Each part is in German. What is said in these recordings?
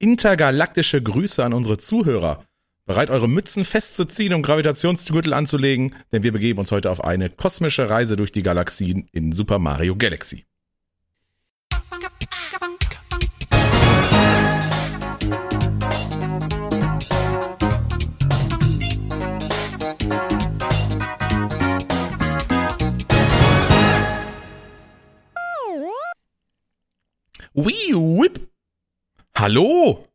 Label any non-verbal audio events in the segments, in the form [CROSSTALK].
intergalaktische Grüße an unsere Zuhörer. Bereit, eure Mützen festzuziehen und Gravitationsgürtel anzulegen, denn wir begeben uns heute auf eine kosmische Reise durch die Galaxien in Super Mario Galaxy. Wii Whip. Hallo.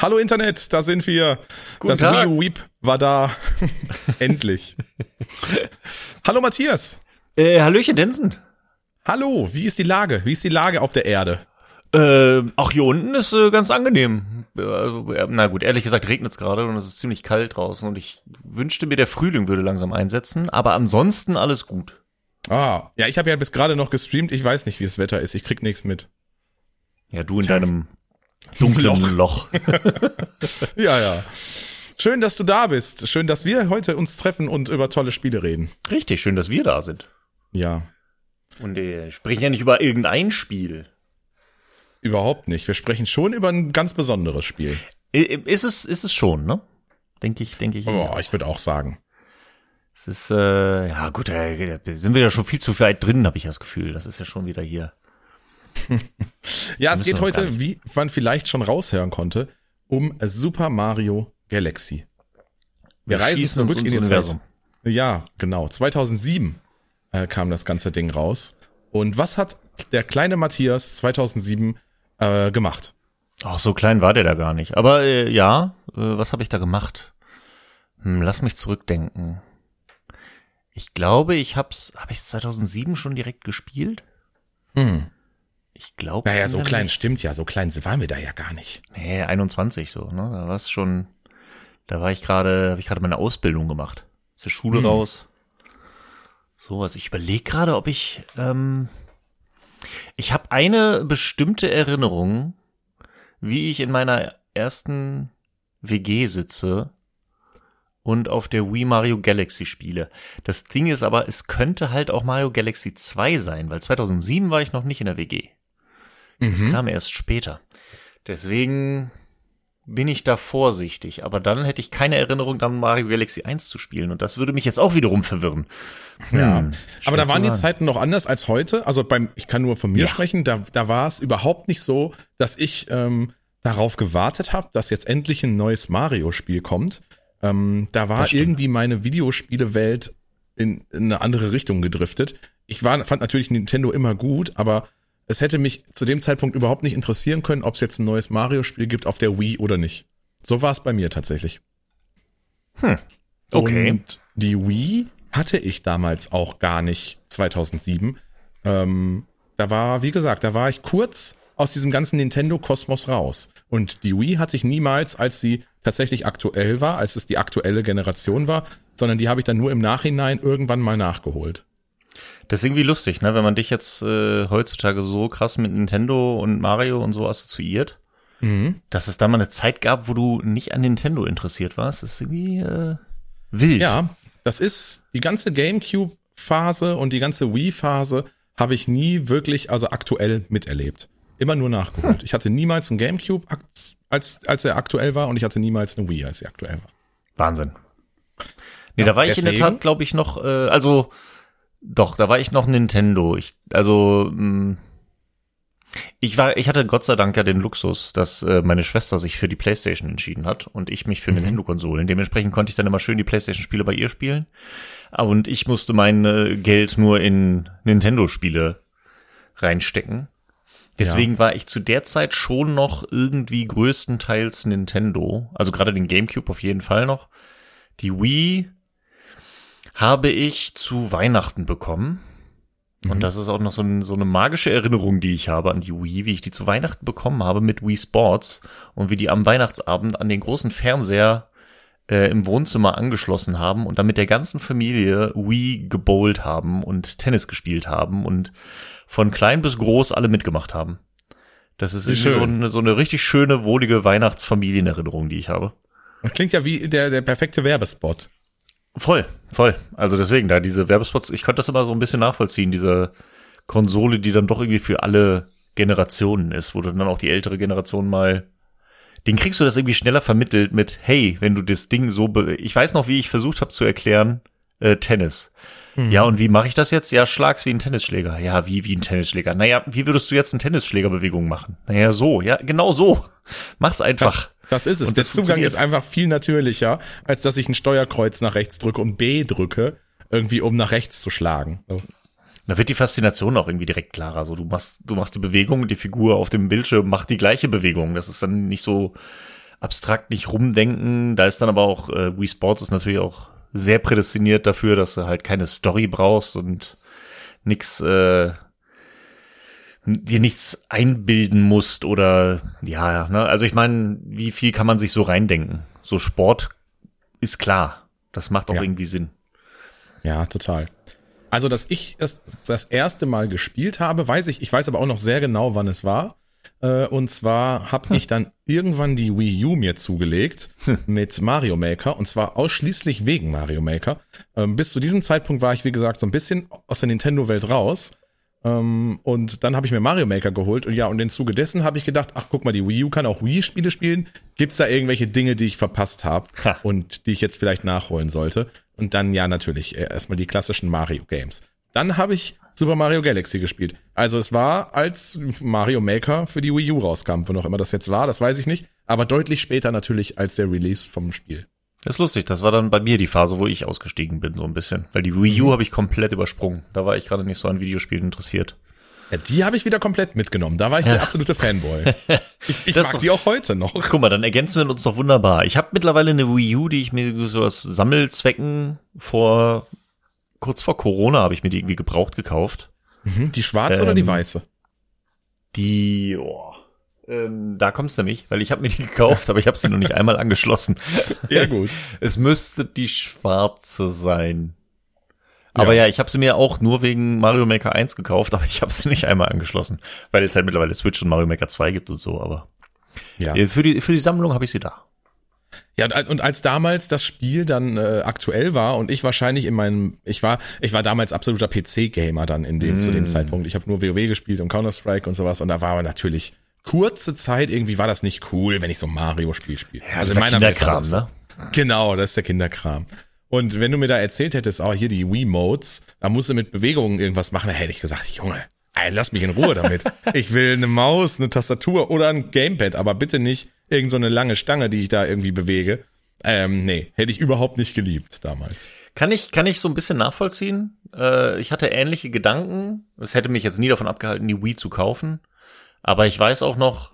Hallo Internet, da sind wir. Guten das Tag. Wii Whip war da. [LAUGHS] Endlich. [LAUGHS] Hallo Matthias. Äh, Hallöchen, Densen. Hallo, wie ist die Lage? Wie ist die Lage auf der Erde? Äh, auch hier unten ist äh, ganz angenehm. Also, äh, na gut, ehrlich gesagt regnet es gerade und es ist ziemlich kalt draußen und ich wünschte mir, der Frühling würde langsam einsetzen, aber ansonsten alles gut. Ah, ja, ich habe ja bis gerade noch gestreamt. Ich weiß nicht, wie das Wetter ist. Ich krieg nichts mit. Ja, du in deinem dunklen Loch. [LAUGHS] Ja, ja. Schön, dass du da bist. Schön, dass wir heute uns treffen und über tolle Spiele reden. Richtig, schön, dass wir da sind. Ja, Und äh, sprechen ja nicht über irgendein Spiel. überhaupt nicht. Wir sprechen schon über ein ganz besonderes Spiel. Ist es, ist es schon, ne? Denke ich, denke ich. Oh, ich würde auch sagen. Es ist, äh, ja gut, äh, sind wir ja schon viel zu weit drin, habe ich das Gefühl. Das ist ja schon wieder hier. [LAUGHS] Ja, es geht wir heute, wie man vielleicht schon raushören konnte, um Super Mario Galaxy. Wir, reisen schießen uns zurück in ins die Universum. Zeit. Ja, genau. 2007 äh, kam das ganze Ding raus. Und was hat der kleine Matthias 2007 äh, gemacht? Ach, so klein war der da gar nicht. Aber äh, ja, äh, was habe ich da gemacht? Hm, lass mich zurückdenken. Ich glaube, ich hab's, habe ich 2007 schon direkt gespielt? Hm. Ich glaube. Naja, so klein stimmt ja. So klein waren wir da ja gar nicht. Nee, 21 so, ne? Da war es schon, da war ich gerade, habe ich gerade meine Ausbildung gemacht. Aus der Schule Hm. raus. Sowas. Ich überlege gerade, ob ich, ähm, ich habe eine bestimmte Erinnerung, wie ich in meiner ersten WG sitze und auf der Wii Mario Galaxy spiele. Das Ding ist aber, es könnte halt auch Mario Galaxy 2 sein, weil 2007 war ich noch nicht in der WG. Das Mhm. kam erst später. Deswegen bin ich da vorsichtig. Aber dann hätte ich keine Erinnerung, dann Mario Galaxy 1 zu spielen. Und das würde mich jetzt auch wiederum verwirren. Ja, Hm, aber da waren die. Zeiten noch anders als heute. Also beim, ich kann nur von mir Ja. sprechen, da, da war es überhaupt nicht so, dass ich ähm, darauf gewartet habe, dass jetzt endlich ein neues Mario-Spiel kommt. Ähm, da war Das irgendwie meine Videospielewelt in, in eine andere Richtung gedriftet. Ich war, fand natürlich Nintendo immer gut, aber es hätte mich zu dem Zeitpunkt überhaupt nicht interessieren können, ob es jetzt ein neues Mario-Spiel gibt auf der Wii oder nicht. So war es bei mir tatsächlich. Hm. Okay. Und die Wii hatte ich damals auch gar nicht 2007. Ähm, da war, wie gesagt, da war ich kurz aus diesem ganzen Nintendo-Kosmos raus. Und die Wii hatte ich niemals, als sie tatsächlich aktuell war, als es die aktuelle Generation war, sondern die habe ich dann nur im Nachhinein irgendwann mal nachgeholt. Das ist irgendwie lustig, ne? Wenn man dich jetzt äh, heutzutage so krass mit Nintendo und Mario und so assoziiert, dass es da mal eine Zeit gab, wo du nicht an Nintendo interessiert warst, ist irgendwie äh, wild. Ja, das ist die ganze GameCube-Phase und die ganze Wii-Phase habe ich nie wirklich, also aktuell miterlebt. Immer nur nachgeholt. Ich hatte niemals einen GameCube, als, als, er aktuell war, und ich hatte niemals eine Wii, als sie aktuell war. Wahnsinn. Nee, Ja, da war ich in der deswegen- Tat, glaube ich, noch, äh, also doch, da war ich noch Nintendo. Ich, also, mh, ich war, ich hatte Gott sei Dank ja den Luxus, dass äh, meine Schwester sich für die PlayStation entschieden hat und ich mich für Nintendo-Konsolen. Dementsprechend konnte ich dann immer schön die PlayStation-Spiele bei ihr spielen. Und ich musste mein äh, Geld nur in Nintendo-Spiele reinstecken. Deswegen war ich zu der Zeit schon noch irgendwie größtenteils Nintendo. Also gerade den GameCube auf jeden Fall noch. Die Wii habe ich zu Weihnachten bekommen. Und das ist auch noch so, ein, so eine magische Erinnerung, die ich habe an die Wii, wie ich die zu Weihnachten bekommen habe mit Wii Sports und wie die am Weihnachtsabend an den großen Fernseher äh, im Wohnzimmer angeschlossen haben und dann mit der ganzen Familie Wii gebowlt haben und Tennis gespielt haben und von klein bis groß alle mitgemacht haben. Das ist so eine, so eine richtig schöne, wohlige Weihnachtsfamilienerinnerung, die ich habe. Das klingt ja wie der, der perfekte Werbespot. Voll, voll. Also deswegen, da diese Werbespots, ich konnte das immer so ein bisschen nachvollziehen, diese Konsole, die dann doch irgendwie für alle Generationen ist, wo du dann auch die ältere Generation mal den kriegst du das irgendwie schneller vermittelt mit, hey, wenn du das Ding so, be ich weiß noch, wie ich versucht habe zu erklären, äh, Tennis. Mhm. Ja, und wie mache ich das jetzt? Ja, schlag's wie ein Tennisschläger. Ja, wie wie ein Tennisschläger. Naja, wie würdest du jetzt eine Tennisschlägerbewegung machen? Naja, so. Ja, genau so. [LAUGHS] Mach's einfach. Das, ist es. Und Der Zugang ist einfach viel natürlicher, als dass ich ein Steuerkreuz nach rechts drücke und B drücke, irgendwie um nach rechts zu schlagen. So. Da wird die Faszination auch irgendwie direkt klarer. So, du machst, du machst die Bewegung, die Figur auf dem Bildschirm macht die gleiche Bewegung. Das ist dann nicht so abstrakt, nicht rumdenken. Da ist dann aber auch, äh, Wii Sports ist natürlich auch sehr prädestiniert dafür, dass du halt keine Story brauchst und nix, äh, dir nichts einbilden musst oder ja, ne? Also ich meine, wie viel kann man sich so reindenken? So Sport ist klar. Das macht auch ja. irgendwie Sinn. Ja, total. Also, dass ich es das erste Mal gespielt habe, weiß ich, ich weiß aber auch noch sehr genau, wann es war. Äh, und zwar habe hm. ich dann irgendwann die Wii U mir zugelegt hm. mit Mario Maker und zwar ausschließlich wegen Mario Maker. Ähm, bis zu diesem Zeitpunkt war ich, wie gesagt, so ein bisschen aus der Nintendo-Welt raus. Ähm, und dann habe ich mir Mario Maker geholt und ja, und im Zuge dessen habe ich gedacht, ach guck mal, die Wii U kann auch Wii-Spiele spielen. Gibt's da irgendwelche Dinge, die ich verpasst habe und die ich jetzt vielleicht nachholen sollte? Und dann ja natürlich äh, erstmal die klassischen Mario Games. Dann habe ich Super Mario Galaxy gespielt. Also es war, als Mario Maker für die Wii U rauskam, wo noch immer das jetzt war, das weiß ich nicht, aber deutlich später natürlich als der Release vom Spiel. Das ist lustig, das war dann bei mir die Phase, wo ich ausgestiegen bin, so ein bisschen. Weil die Wii U mhm. habe ich komplett übersprungen. Da war ich gerade nicht so an Videospielen interessiert. Ja, die habe ich wieder komplett mitgenommen. Da war ich ja. der absolute Fanboy. [LAUGHS] Ich, ich mag doch, die auch heute noch. Guck mal, dann ergänzen wir uns doch wunderbar. Ich habe mittlerweile eine Wii U, die ich mir so aus Sammelzwecken vor kurz vor Corona habe ich mir die irgendwie gebraucht gekauft. Mhm, die schwarze ähm, oder die ähm, weiße? Die, oh, ähm, da kommt's nämlich, weil ich habe mir die gekauft, aber ich habe sie noch nicht einmal angeschlossen. [LAUGHS] Ja gut. Es müsste die schwarze sein. Aber ja, ja ich habe sie mir auch nur wegen Mario Maker 1 gekauft, aber ich habe sie nicht einmal angeschlossen, weil es halt mittlerweile Switch und Mario Maker 2 gibt und so, aber ja. Äh, für die für die Sammlung habe ich sie da. Ja, und als damals das Spiel dann äh, aktuell war und ich wahrscheinlich in meinem, ich war, ich war damals absoluter PC-Gamer dann in dem, mm. zu dem mm. Zeitpunkt. Ich habe nur WoW gespielt und Counter-Strike und sowas und da war aber natürlich kurze Zeit irgendwie war das nicht cool, wenn ich so Mario-Spiel spiele. Ja, also in meiner Kinderkram, ne? Genau, das ist der Kinderkram. Und wenn du mir da erzählt hättest, oh, hier die Wii-Modes, da musst du mit Bewegungen irgendwas machen, da hätte ich gesagt, Junge, ey, lass mich in Ruhe damit. [LAUGHS] ich will eine Maus, eine Tastatur oder ein Gamepad, aber bitte nicht irgend so eine lange Stange, die ich da irgendwie bewege. Ähm, nee, hätte ich überhaupt nicht geliebt damals. Kann ich, kann ich so ein bisschen nachvollziehen? Äh, ich hatte ähnliche Gedanken. Es hätte mich jetzt nie davon abgehalten, die Wii zu kaufen. Aber ich weiß auch noch,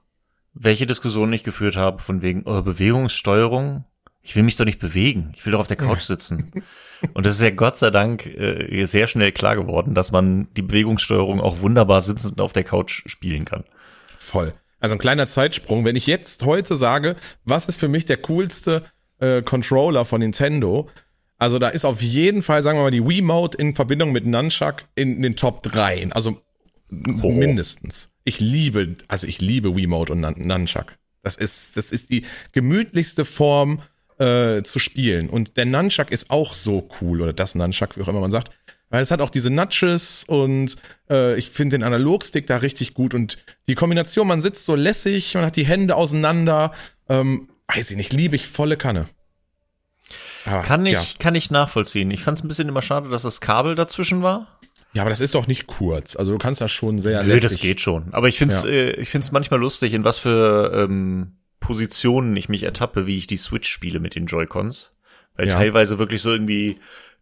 welche Diskussionen ich geführt habe, von wegen oh, Bewegungssteuerung. Ich will mich doch nicht bewegen. Ich will doch auf der Couch sitzen. Und das ist ja Gott sei Dank äh, sehr schnell klar geworden, dass man die Bewegungssteuerung auch wunderbar sitzend auf der Couch spielen kann. Voll. Also ein kleiner Zeitsprung. Wenn ich jetzt heute sage, was ist für mich der coolste äh, Controller von Nintendo? Also da ist auf jeden Fall, sagen wir mal, die Wii Mode in Verbindung mit Nunchuck in den Top 3. Also oh. mindestens. Ich liebe, also ich liebe Wii Mode und Nunchuck. Das ist, das ist die gemütlichste Form äh, zu spielen. Und der Nunchuck ist auch so cool, oder das Nunchuck, wie auch immer man sagt. Weil es hat auch diese Nudges und äh, ich finde den Analogstick da richtig gut und die Kombination, man sitzt so lässig, man hat die Hände auseinander, ähm, weiß ich nicht, liebe ich volle Kanne. Aber, kann ich, ja. kann ich nachvollziehen. Ich fand es ein bisschen immer schade, dass das Kabel dazwischen war. Ja, aber das ist doch nicht kurz. Also du kannst das schon sehr Nö, lässig. das geht schon. Aber ich finde es ja. äh, ich find's manchmal lustig, in was für ähm, Positionen ich mich ertappe, wie ich die Switch spiele mit den Joy-Cons. Weil ja. teilweise wirklich so irgendwie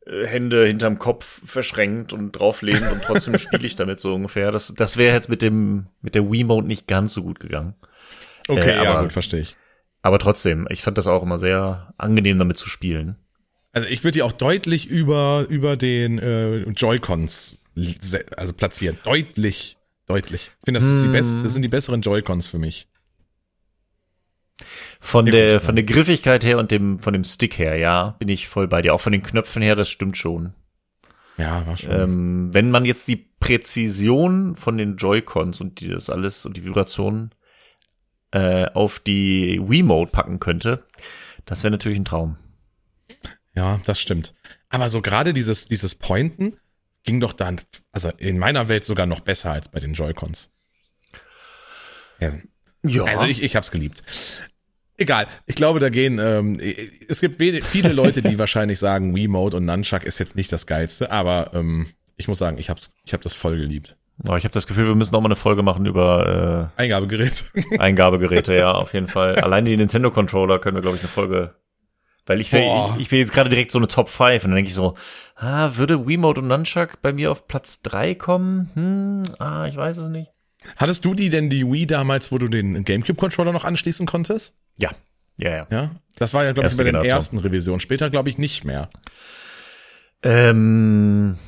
äh, Hände hinterm Kopf verschränkt und drauflehnt und trotzdem [LAUGHS] spiele ich damit so ungefähr. Das, das wäre jetzt mit dem, mit der Wiimote nicht ganz so gut gegangen. Okay, äh, aber, ja, gut, verstehe ich. Aber trotzdem, ich fand das auch immer sehr angenehm, damit zu spielen. Also ich würde die auch deutlich über, über den äh, Joy-Cons also platzieren. Deutlich, deutlich. Ich finde, das, mm. das sind die besseren Joy-Cons für mich. Von ja, der, gut, von der Griffigkeit her und dem, von dem Stick her, ja, bin ich voll bei dir. Auch von den Knöpfen her, das stimmt schon. Ja, war schon. Ähm, wenn man jetzt die Präzision von den Joy-Cons und die, das alles und die Vibrationen äh, auf die Wii-Mode packen könnte, das wäre natürlich ein Traum. Ja, das stimmt. Aber so gerade dieses, dieses Pointen ging doch dann, also in meiner Welt sogar noch besser als bei den Joy-Cons. Ja. ja. Also ich, ich hab's geliebt. Egal. Ich glaube, da gehen, ähm, es gibt viele Leute, die [LAUGHS] wahrscheinlich sagen, Wiimote und Nunchuck ist jetzt nicht das Geilste, aber ähm, ich muss sagen, ich habe ich hab das voll geliebt. Oh, ich habe das Gefühl, wir müssen auch mal eine Folge machen über äh, Eingabegeräte. [LAUGHS] Eingabegeräte, ja, auf jeden Fall. Allein die Nintendo Controller können wir, glaube ich, eine Folge. Weil ich will, ich, ich will jetzt gerade direkt so eine Top 5 und dann denke ich so, ah, würde Wiimote und Nunchuck bei mir auf Platz 3 kommen? Hm, ah, ich weiß es nicht. Hattest du die denn die Wii damals, wo du den GameCube-Controller noch anschließen konntest? Ja. Ja, ja. Ja? Das war ja, glaube ich, bei den ersten Revisionen. Später, glaube ich, nicht mehr. Ähm.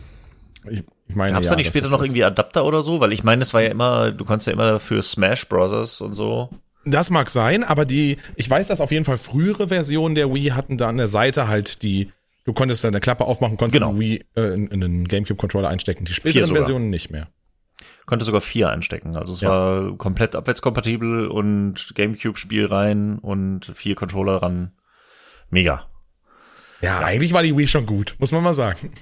Ich, ich meine, Gab's ja, da nicht später noch irgendwie Adapter oder so? Weil ich meine, es war ja immer, du konntest ja immer für Smash Brothers und so. Das mag sein, aber die, ich weiß, dass auf jeden Fall frühere Versionen der Wii hatten da an der Seite halt die, du konntest da eine Klappe aufmachen, konntest Genau. einen Wii äh, in, in einen GameCube-Controller einstecken. Die späteren. Versionen nicht mehr. Konnte sogar vier einstecken. Also es Ja. war komplett abwärtskompatibel und Gamecube-Spiel rein und vier Controller ran. Mega. Ja, eigentlich war die Wii schon gut, muss man mal sagen.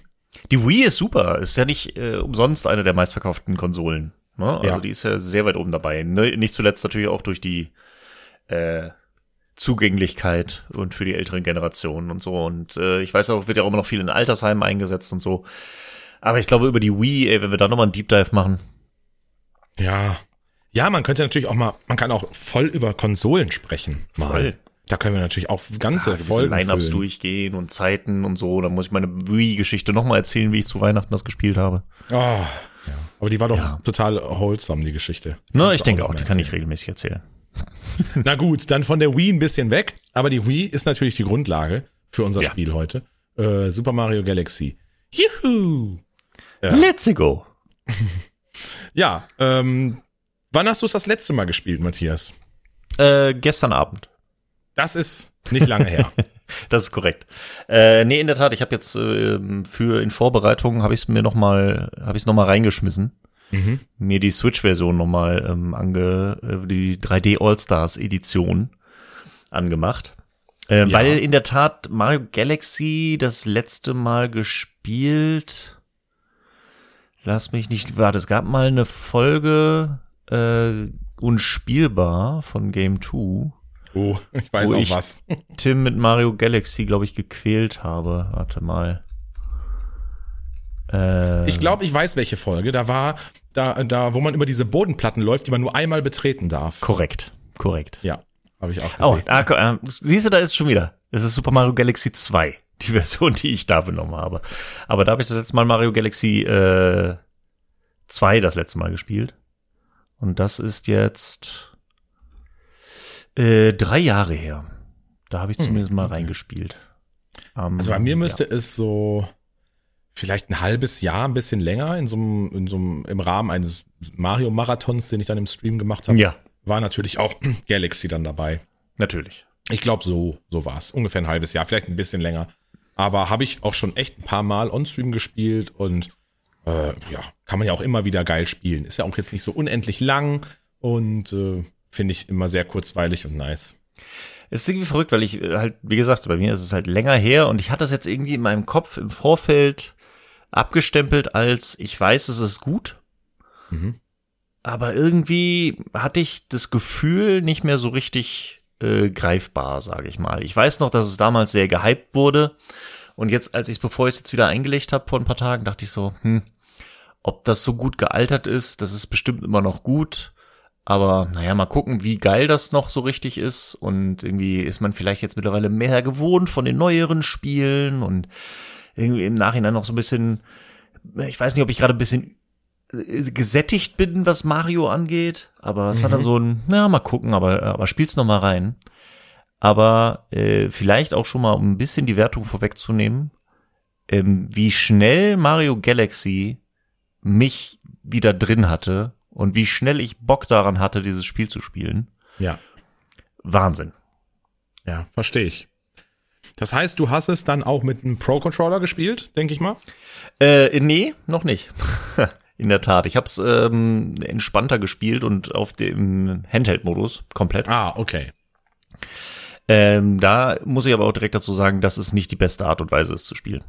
Die Wii ist super. Ist ja nicht äh, umsonst eine der meistverkauften Konsolen. Ne? Also Ja. die ist ja sehr weit oben dabei. Ne, nicht zuletzt natürlich auch durch die äh, Zugänglichkeit und für die älteren Generationen und so. Und äh, ich weiß auch, wird ja auch immer noch viel in Altersheimen eingesetzt und so. Aber ich glaube, über die Wii, ey, wenn wir da nochmal einen Deep Dive machen. Ja. Ja, man könnte natürlich auch mal, man kann auch voll über Konsolen sprechen. Mal. Voll. Da können wir natürlich auch ganze ja, Folgen Lineups durchgehen und Zeiten und so. Dann muss ich meine Wii-Geschichte nochmal erzählen, wie ich zu Weihnachten das gespielt habe. Oh. Aber die war doch Ja. total wholesome, die Geschichte. Na, Kannst ich denke auch, mal die kann ich regelmäßig erzählen. [LAUGHS] [LAUGHS] Na gut, dann von der Wii ein bisschen weg. Aber die Wii ist natürlich die Grundlage für unser Ja. Spiel heute. Äh, Super Mario Galaxy. Juhu! Ja. Let's go. [LAUGHS] Ja, ähm, wann hast du es das letzte Mal gespielt, Matthias? Äh, gestern Abend. Das ist nicht lange her. [LAUGHS] Das ist korrekt. Äh, nee, in der Tat, ich habe jetzt ähm, für in Vorbereitung habe ich es mir noch mal habe ich es noch mal reingeschmissen. mhm. Mir die Switch-Version noch mal ähm, ange äh, die 3D All-Stars Edition angemacht. Äh, Ja. Weil in der Tat Mario Galaxy das letzte Mal gespielt. Lass mich nicht, warte, es gab mal eine Folge äh, unspielbar von Game 2 Oh, ich weiß auch ich- was. Tim mit Mario Galaxy, glaube ich, gequält habe. Warte mal. Äh, Ich glaube, ich weiß, welche Folge. Da war, da, da, wo man über diese Bodenplatten läuft, die man nur einmal betreten darf. korrekt, korrekt. Ja, habe ich auch Oh, gesehen. ah, ko- äh, siehst du, da ist schon wieder. Es ist Super Mario Galaxy 2, [LAUGHS] die Version, die ich da benommen habe. Aber da habe ich das letzte Mal Mario Galaxy äh, 2 das letzte Mal gespielt. Und das ist jetzt äh, drei Jahre her. Da habe ich zumindest mal reingespielt. Ähm, Also bei mir müsste es so vielleicht ein halbes Jahr, ein bisschen länger, in so einem, in so einem, im Rahmen eines Mario-Marathons, den ich dann im Stream gemacht habe, Ja, war natürlich auch [CLEARS THROAT] Galaxy dann dabei. natürlich. Ich glaube, so, so war's. Ungefähr ein halbes Jahr, vielleicht ein bisschen länger. Aber habe ich auch schon echt ein paar Mal on-stream gespielt und äh, ja, kann man ja auch immer wieder geil spielen. Ist ja auch jetzt nicht so unendlich lang und äh, finde ich immer sehr kurzweilig und nice. Es ist irgendwie verrückt, weil ich äh, halt, wie gesagt, bei mir ist es halt länger her und ich hatte das jetzt irgendwie in meinem Kopf im Vorfeld abgestempelt als ich weiß, es ist gut. Mhm. Aber irgendwie hatte ich das Gefühl nicht mehr so richtig äh, greifbar, sage ich mal. Ich weiß noch, dass es damals sehr gehypt wurde. Und jetzt, als ich bevor ich es jetzt wieder eingelegt habe vor ein paar Tagen, dachte ich so, hm, ob das so gut gealtert ist, das ist bestimmt immer noch gut. Aber naja, mal gucken, wie geil das noch so richtig ist. Und irgendwie ist man vielleicht jetzt mittlerweile mehr gewohnt von den neueren Spielen und irgendwie im Nachhinein noch so ein bisschen, ich weiß nicht, ob ich gerade ein bisschen äh, gesättigt bin, was Mario angeht. Aber es war dann so ein, na, mal gucken, aber, aber spiel's noch mal rein. Aber äh, vielleicht auch schon mal, um ein bisschen die Wertung vorwegzunehmen, ähm, wie schnell Mario Galaxy mich wieder drin hatte und wie schnell ich Bock daran hatte, dieses Spiel zu spielen. Ja, Wahnsinn. ja, verstehe ich. Das heißt, du hast es dann auch mit einem Pro-Controller gespielt, denke ich mal? Äh, nee, noch nicht. [LAUGHS] In der Tat. Ich habe es ähm, entspannter gespielt und auf dem Handheld-Modus komplett. Ah, okay. Ähm, da muss ich aber auch direkt dazu sagen, das ist nicht die beste Art und Weise, es zu spielen.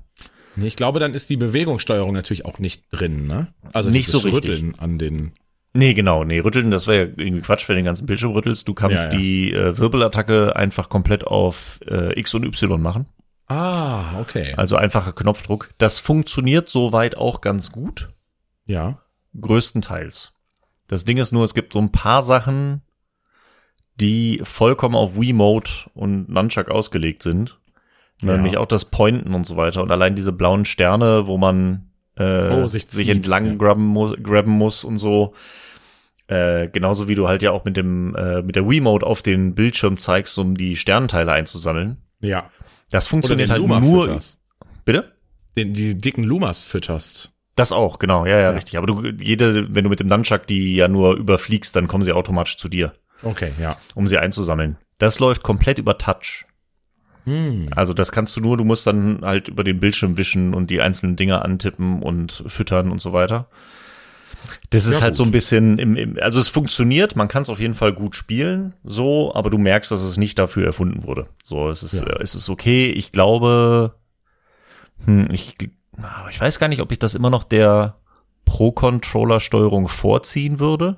Ich glaube, dann ist die Bewegungssteuerung natürlich auch nicht drin, ne? Also Nicht so richtig. Rütteln an den. Nee, genau, nee, rütteln, das wäre ja irgendwie Quatsch, wenn du den ganzen Bildschirm rüttelst. Du kannst Ja, ja. die äh, Wirbelattacke einfach komplett auf äh, X und Y machen. Ah, okay. Also einfacher Knopfdruck. Das funktioniert soweit auch ganz gut. Ja. Größtenteils. Das Ding ist nur, es gibt so ein paar Sachen, die vollkommen auf Wii-Mode und Nunchuck ausgelegt sind. Ja. Nämlich auch das Pointen und so weiter. Und allein diese blauen Sterne, wo man äh, Oh, sich sich, entlang ja. grabben, muss, grabben muss und so. Äh, genauso wie du halt ja auch mit dem äh, mit der Wii-Mode auf den Bildschirm zeigst, um die Sternteile einzusammeln. Ja. Das funktioniert halt Luma nur. fütterst. Bitte? Den, die dicken Lumas fütterst. Das auch, genau, ja, ja, Ja. richtig. Aber du, jede, wenn du mit dem Nunchuck die ja nur überfliegst, dann kommen sie automatisch zu dir, Okay, ja. um sie einzusammeln. Das läuft komplett über Touch. Hm. Also das kannst du nur, du musst dann halt über den Bildschirm wischen und die einzelnen Dinger antippen und füttern und so weiter. Das ist Ja, halt so gut. ein bisschen im, im also es funktioniert, man kann es auf jeden Fall gut spielen, so, aber du merkst, dass es nicht dafür erfunden wurde. So, es ist, Ja. äh, es ist okay. Ich glaube, hm, ich, ich weiß gar nicht, ob ich das immer noch der Pro-Controller-Steuerung vorziehen würde,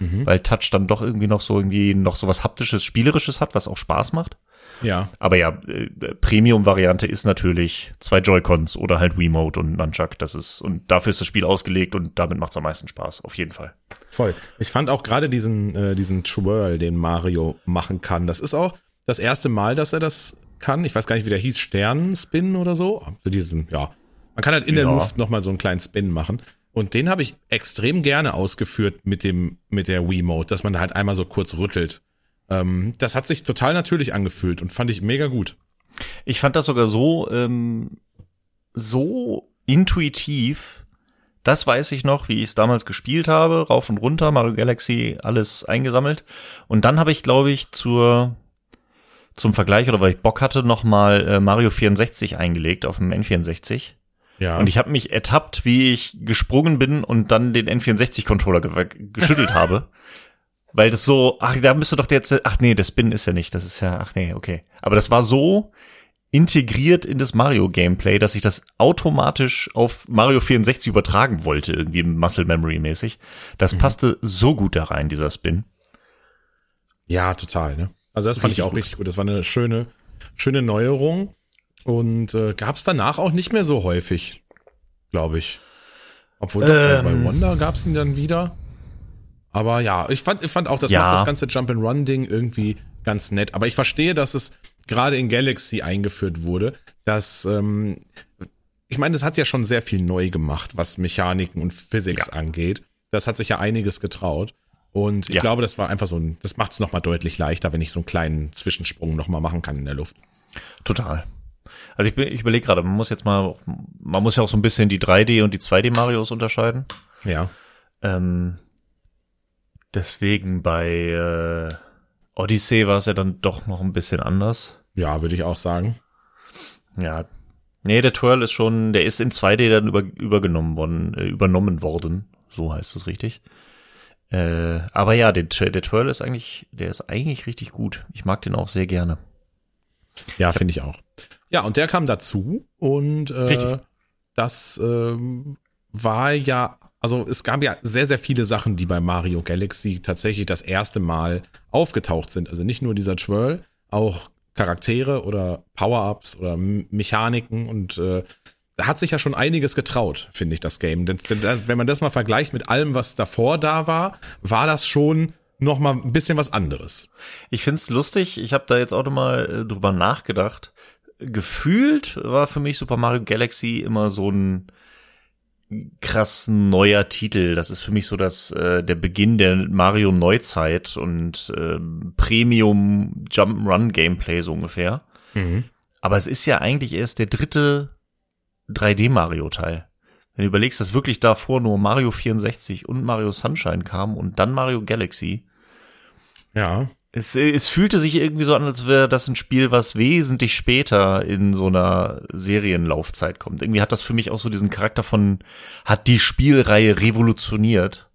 Mhm. weil Touch dann doch irgendwie noch so irgendwie noch so was haptisches, spielerisches hat, was auch Spaß macht. Ja. Aber ja, äh, Premium-Variante ist natürlich zwei Joy-Cons oder halt Wiimote und Nunchuck. Das ist, und dafür ist das Spiel ausgelegt und damit macht es am meisten Spaß, auf jeden Fall. Voll. Ich fand auch gerade diesen, äh, diesen Twirl, den Mario machen kann. Das ist auch das erste Mal, dass er das kann. Ich weiß gar nicht, wie der hieß, Sternenspin oder so. Also diesen, ja. Man kann halt in der Ja. Luft nochmal so einen kleinen Spin machen. Und den habe ich extrem gerne ausgeführt mit dem, mit der Wii-Mode, dass man halt einmal so kurz rüttelt. Ähm, das hat sich total natürlich angefühlt und fand ich mega gut. Ich fand das sogar so, ähm, so intuitiv. Das weiß ich noch, wie ich es damals gespielt habe, rauf und runter, Mario Galaxy, alles eingesammelt. Und dann habe ich, glaube ich, zur zum Vergleich oder weil ich Bock hatte, nochmal äh, Mario 64 eingelegt auf dem N64. Ja. Und ich habe mich ertappt, wie ich gesprungen bin und dann den N64-Controller ge geschüttelt habe. [LAUGHS] Weil das so, ach, da müsste doch jetzt, ach nee, der Spin ist ja nicht, das ist ja, ach nee, okay. Aber das war so integriert in das Mario-Gameplay, dass ich das automatisch auf Mario 64 übertragen wollte, irgendwie Muscle Memory mäßig. Das passte so gut da rein, dieser Spin. Ja, total, ne? Also das fand Richtig ich auch gut. richtig gut. Das war eine schöne, schöne Neuerung. Und äh, gab es danach auch nicht mehr so häufig, glaube ich. Obwohl doch, bei- Ähm. Wonder gab es ihn dann wieder. Aber ja, ich fand, ich fand auch, das Ja. macht das ganze Jump-and-Run-Ding irgendwie ganz nett. Aber ich verstehe, dass es gerade in Galaxy eingeführt wurde, dass ähm, ich meine, das hat ja schon sehr viel neu gemacht, was Mechaniken und Physics angeht. Das hat sich ja einiges getraut. Und ich Ja. glaube, das war einfach so ein, das macht es nochmal deutlich leichter, wenn ich so einen kleinen Zwischensprung nochmal machen kann in der Luft. Total. Also ich, bin- ich überlege gerade, man muss jetzt mal, man muss ja auch so ein bisschen die 3D und die 2D Marios unterscheiden. Ja. Ähm, deswegen bei äh, Odyssey war es ja dann doch noch ein bisschen anders. Ja, würde ich auch sagen. Ja. Nee, der Twirl ist schon, der ist in 2D dann über, übergenommen worden, äh, übernommen worden. So heißt es richtig. Äh, aber ja, der, der Twirl ist eigentlich, der ist eigentlich richtig gut. Ich mag den auch sehr gerne. Ja, finde ich auch. Ja, und der kam dazu und äh, Richtig. das ähm, war ja, also es gab ja sehr, sehr viele Sachen, die bei Mario Galaxy tatsächlich das erste Mal aufgetaucht sind. Also nicht nur dieser Twirl, auch Charaktere oder Power-Ups oder Mechaniken und äh, da hat sich ja schon einiges getraut, finde ich, das Game. Denn, denn das, wenn man das mal vergleicht mit allem, was davor da war, war das schon noch mal ein bisschen was anderes. Ich find's lustig, ich habe da jetzt auch noch mal äh, drüber nachgedacht. Gefühlt war für mich Super Mario Galaxy immer so ein krass neuer Titel. Das ist für mich so das äh, der Beginn der Mario Neuzeit und ähm, Premium Jump'n'Run Gameplay so ungefähr. Aber es ist ja eigentlich erst der dritte 3D Mario Teil. Wenn du überlegst, dass wirklich davor nur Mario 64 und Mario Sunshine kamen und dann Mario Galaxy. Ja. Es, es fühlte sich irgendwie so an, als wäre das ein Spiel, was wesentlich später in so einer Serienlaufzeit kommt. Irgendwie hat das für mich auch so diesen Charakter von, hat die Spielreihe revolutioniert.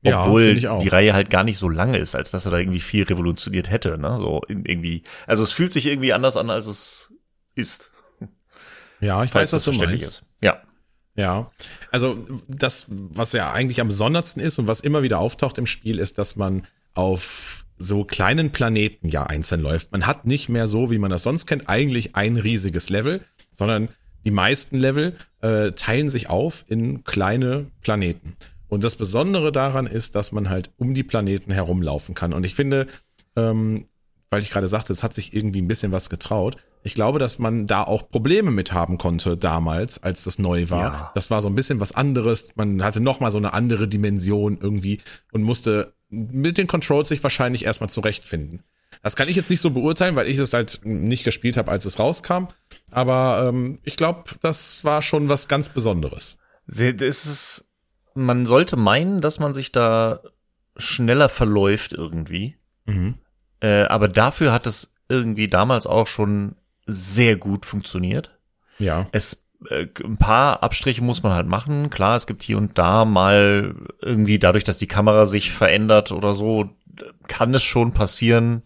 Ja, Obwohl auch. die Reihe halt gar nicht so lange ist, als dass er da irgendwie viel revolutioniert hätte, ne? So irgendwie. Also es fühlt sich irgendwie anders an, als es ist. Ja, ich falls weiß, was das du meinst. ist. Ja. Ja, also das, was ja eigentlich am besondersten ist und was immer wieder auftaucht im Spiel, ist, dass man auf so kleinen Planeten ja einzeln läuft. Man hat nicht mehr so, wie man das sonst kennt, eigentlich ein riesiges Level, sondern die meisten Level äh, teilen sich auf in kleine Planeten. Und das Besondere daran ist, dass man halt um die Planeten herumlaufen kann. Und ich finde, ähm, weil ich gerade sagte, es hat sich irgendwie ein bisschen was getraut. Ich glaube, dass man da auch Probleme mit haben konnte damals, als das neu war. Ja. Das war so ein bisschen was anderes. Man hatte noch mal so eine andere Dimension irgendwie und musste mit den Controls sich wahrscheinlich erstmal zurechtfinden. Das kann ich jetzt nicht so beurteilen, weil ich es halt nicht gespielt habe, als es rauskam. Aber ähm, ich glaube, das war schon was ganz Besonderes. Ist, man sollte meinen, dass man sich da schneller verläuft irgendwie. Mhm. Äh, aber dafür hat es irgendwie damals auch schon sehr gut funktioniert. Ja. Es äh, ein paar Abstriche muss man halt machen. Klar, es gibt hier und da mal irgendwie dadurch, dass die Kamera sich verändert oder so, kann es schon passieren,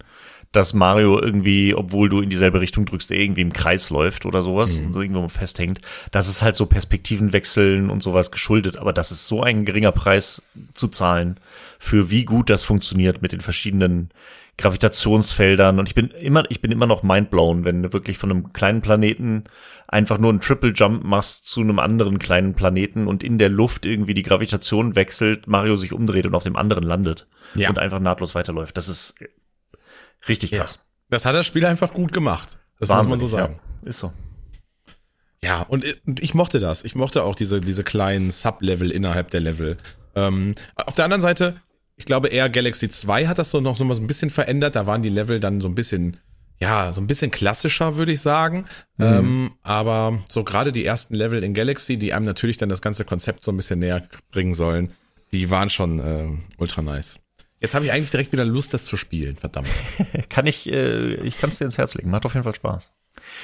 dass Mario irgendwie, obwohl du in dieselbe Richtung drückst, irgendwie im Kreis läuft oder sowas mhm. und so irgendwo festhängt. Das ist halt so Perspektivenwechseln und sowas geschuldet. Aber das ist so ein geringer Preis zu zahlen für wie gut das funktioniert mit den verschiedenen Gravitationsfeldern und ich bin immer, ich bin immer noch mindblown, wenn du wirklich von einem kleinen Planeten einfach nur einen Triple Jump machst zu einem anderen kleinen Planeten und in der Luft irgendwie die Gravitation wechselt, Mario sich umdreht und auf dem anderen landet ja. und einfach nahtlos weiterläuft. Das ist richtig krass. Ja. Das hat das Spiel einfach gut gemacht. Das Wahnsinnig, muss man so sagen. Ja, ist so. Ja, und ich mochte das. Ich mochte auch diese, diese kleinen Sub-Level innerhalb der Level. Ähm, auf der anderen Seite, ich glaube eher Galaxy 2 hat das so noch so ein bisschen verändert. Da waren die Level dann so ein bisschen, ja, so ein bisschen klassischer, würde ich sagen. Mhm. Ähm, aber so gerade die ersten Level in Galaxy, die einem natürlich dann das ganze Konzept so ein bisschen näher bringen sollen, die waren schon äh, ultra nice. Jetzt habe ich eigentlich direkt wieder Lust, das zu spielen, verdammt. [LAUGHS] kann ich, äh, ich kann es dir ins Herz legen. Macht auf jeden Fall Spaß.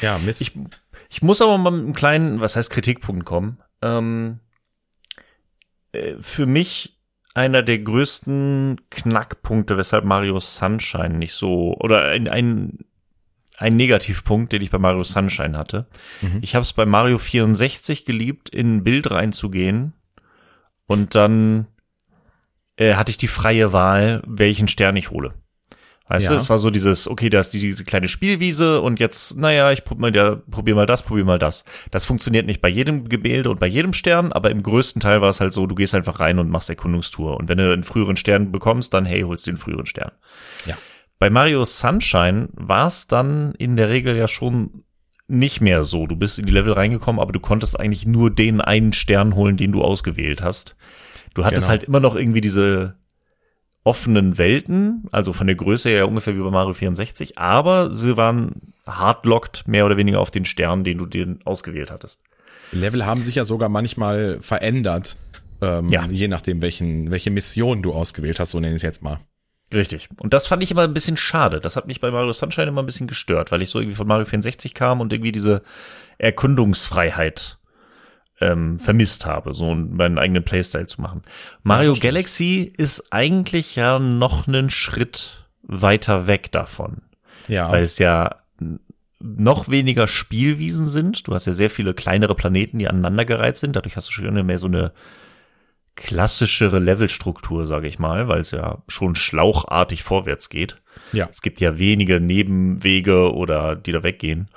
Ja, Mist. Ich, ich muss aber mal mit einem kleinen, was heißt Kritikpunkt kommen. Ähm, äh, für mich einer der größten Knackpunkte, weshalb Mario Sunshine nicht so oder ein, ein, ein Negativpunkt, den ich bei Mario Sunshine hatte. Mhm. Ich habe es bei Mario 64 geliebt, in ein Bild reinzugehen und dann äh, hatte ich die freie Wahl, welchen Stern ich hole. Weißt ja. du, es war so dieses, okay, da ist diese kleine Spielwiese und jetzt, naja, ich probier mal, ja, probier mal das, probier mal das. Das funktioniert nicht bei jedem Gemälde und bei jedem Stern, aber im größten Teil war es halt so, du gehst einfach rein und machst Erkundungstour. Und wenn du einen früheren Stern bekommst, dann hey, holst du den früheren Stern. Ja. Bei Mario Sunshine war es dann in der Regel ja schon nicht mehr so. Du bist in die Level reingekommen, aber du konntest eigentlich nur den einen Stern holen, den du ausgewählt hast. Du hattest genau. halt immer noch irgendwie diese offenen Welten, also von der Größe her ungefähr wie bei Mario 64, aber sie waren hardlocked mehr oder weniger auf den Stern, den du dir ausgewählt hattest. Level haben sich ja sogar manchmal verändert, ähm, ja. je nachdem, welchen, welche Mission du ausgewählt hast, so nenne ich es jetzt mal. Richtig. Und das fand ich immer ein bisschen schade. Das hat mich bei Mario Sunshine immer ein bisschen gestört, weil ich so irgendwie von Mario 64 kam und irgendwie diese Erkundungsfreiheit ähm, vermisst habe, so meinen eigenen Playstyle zu machen. Mario ja, Galaxy ist eigentlich ja noch einen Schritt weiter weg davon. Ja. Weil es ja noch weniger Spielwiesen sind. Du hast ja sehr viele kleinere Planeten, die aneinandergereiht sind. Dadurch hast du schon mehr so eine klassischere Levelstruktur, sage ich mal, weil es ja schon schlauchartig vorwärts geht. Ja. Es gibt ja wenige Nebenwege oder die da weggehen.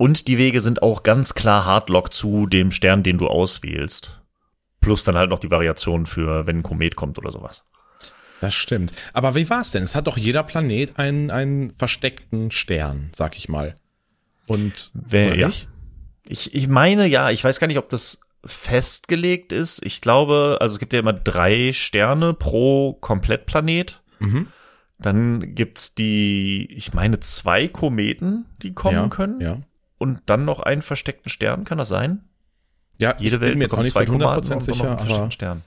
Und die Wege sind auch ganz klar Hardlock zu dem Stern, den du auswählst. Plus dann halt noch die Variation für, wenn ein Komet kommt oder sowas. Das stimmt. Aber wie war es denn? Es hat doch jeder Planet einen, einen versteckten Stern, sag ich mal. Und wer ja. Ich, ich meine ja, ich weiß gar nicht, ob das festgelegt ist. Ich glaube, also es gibt ja immer drei Sterne pro Komplettplanet. Mhm. Dann gibt's die, ich meine, zwei Kometen, die kommen ja, können. Ja und dann noch einen versteckten Stern, kann das sein? Ja, Jede ich Welt bin mir jetzt auch nicht zu 100% sicher, aber Stern.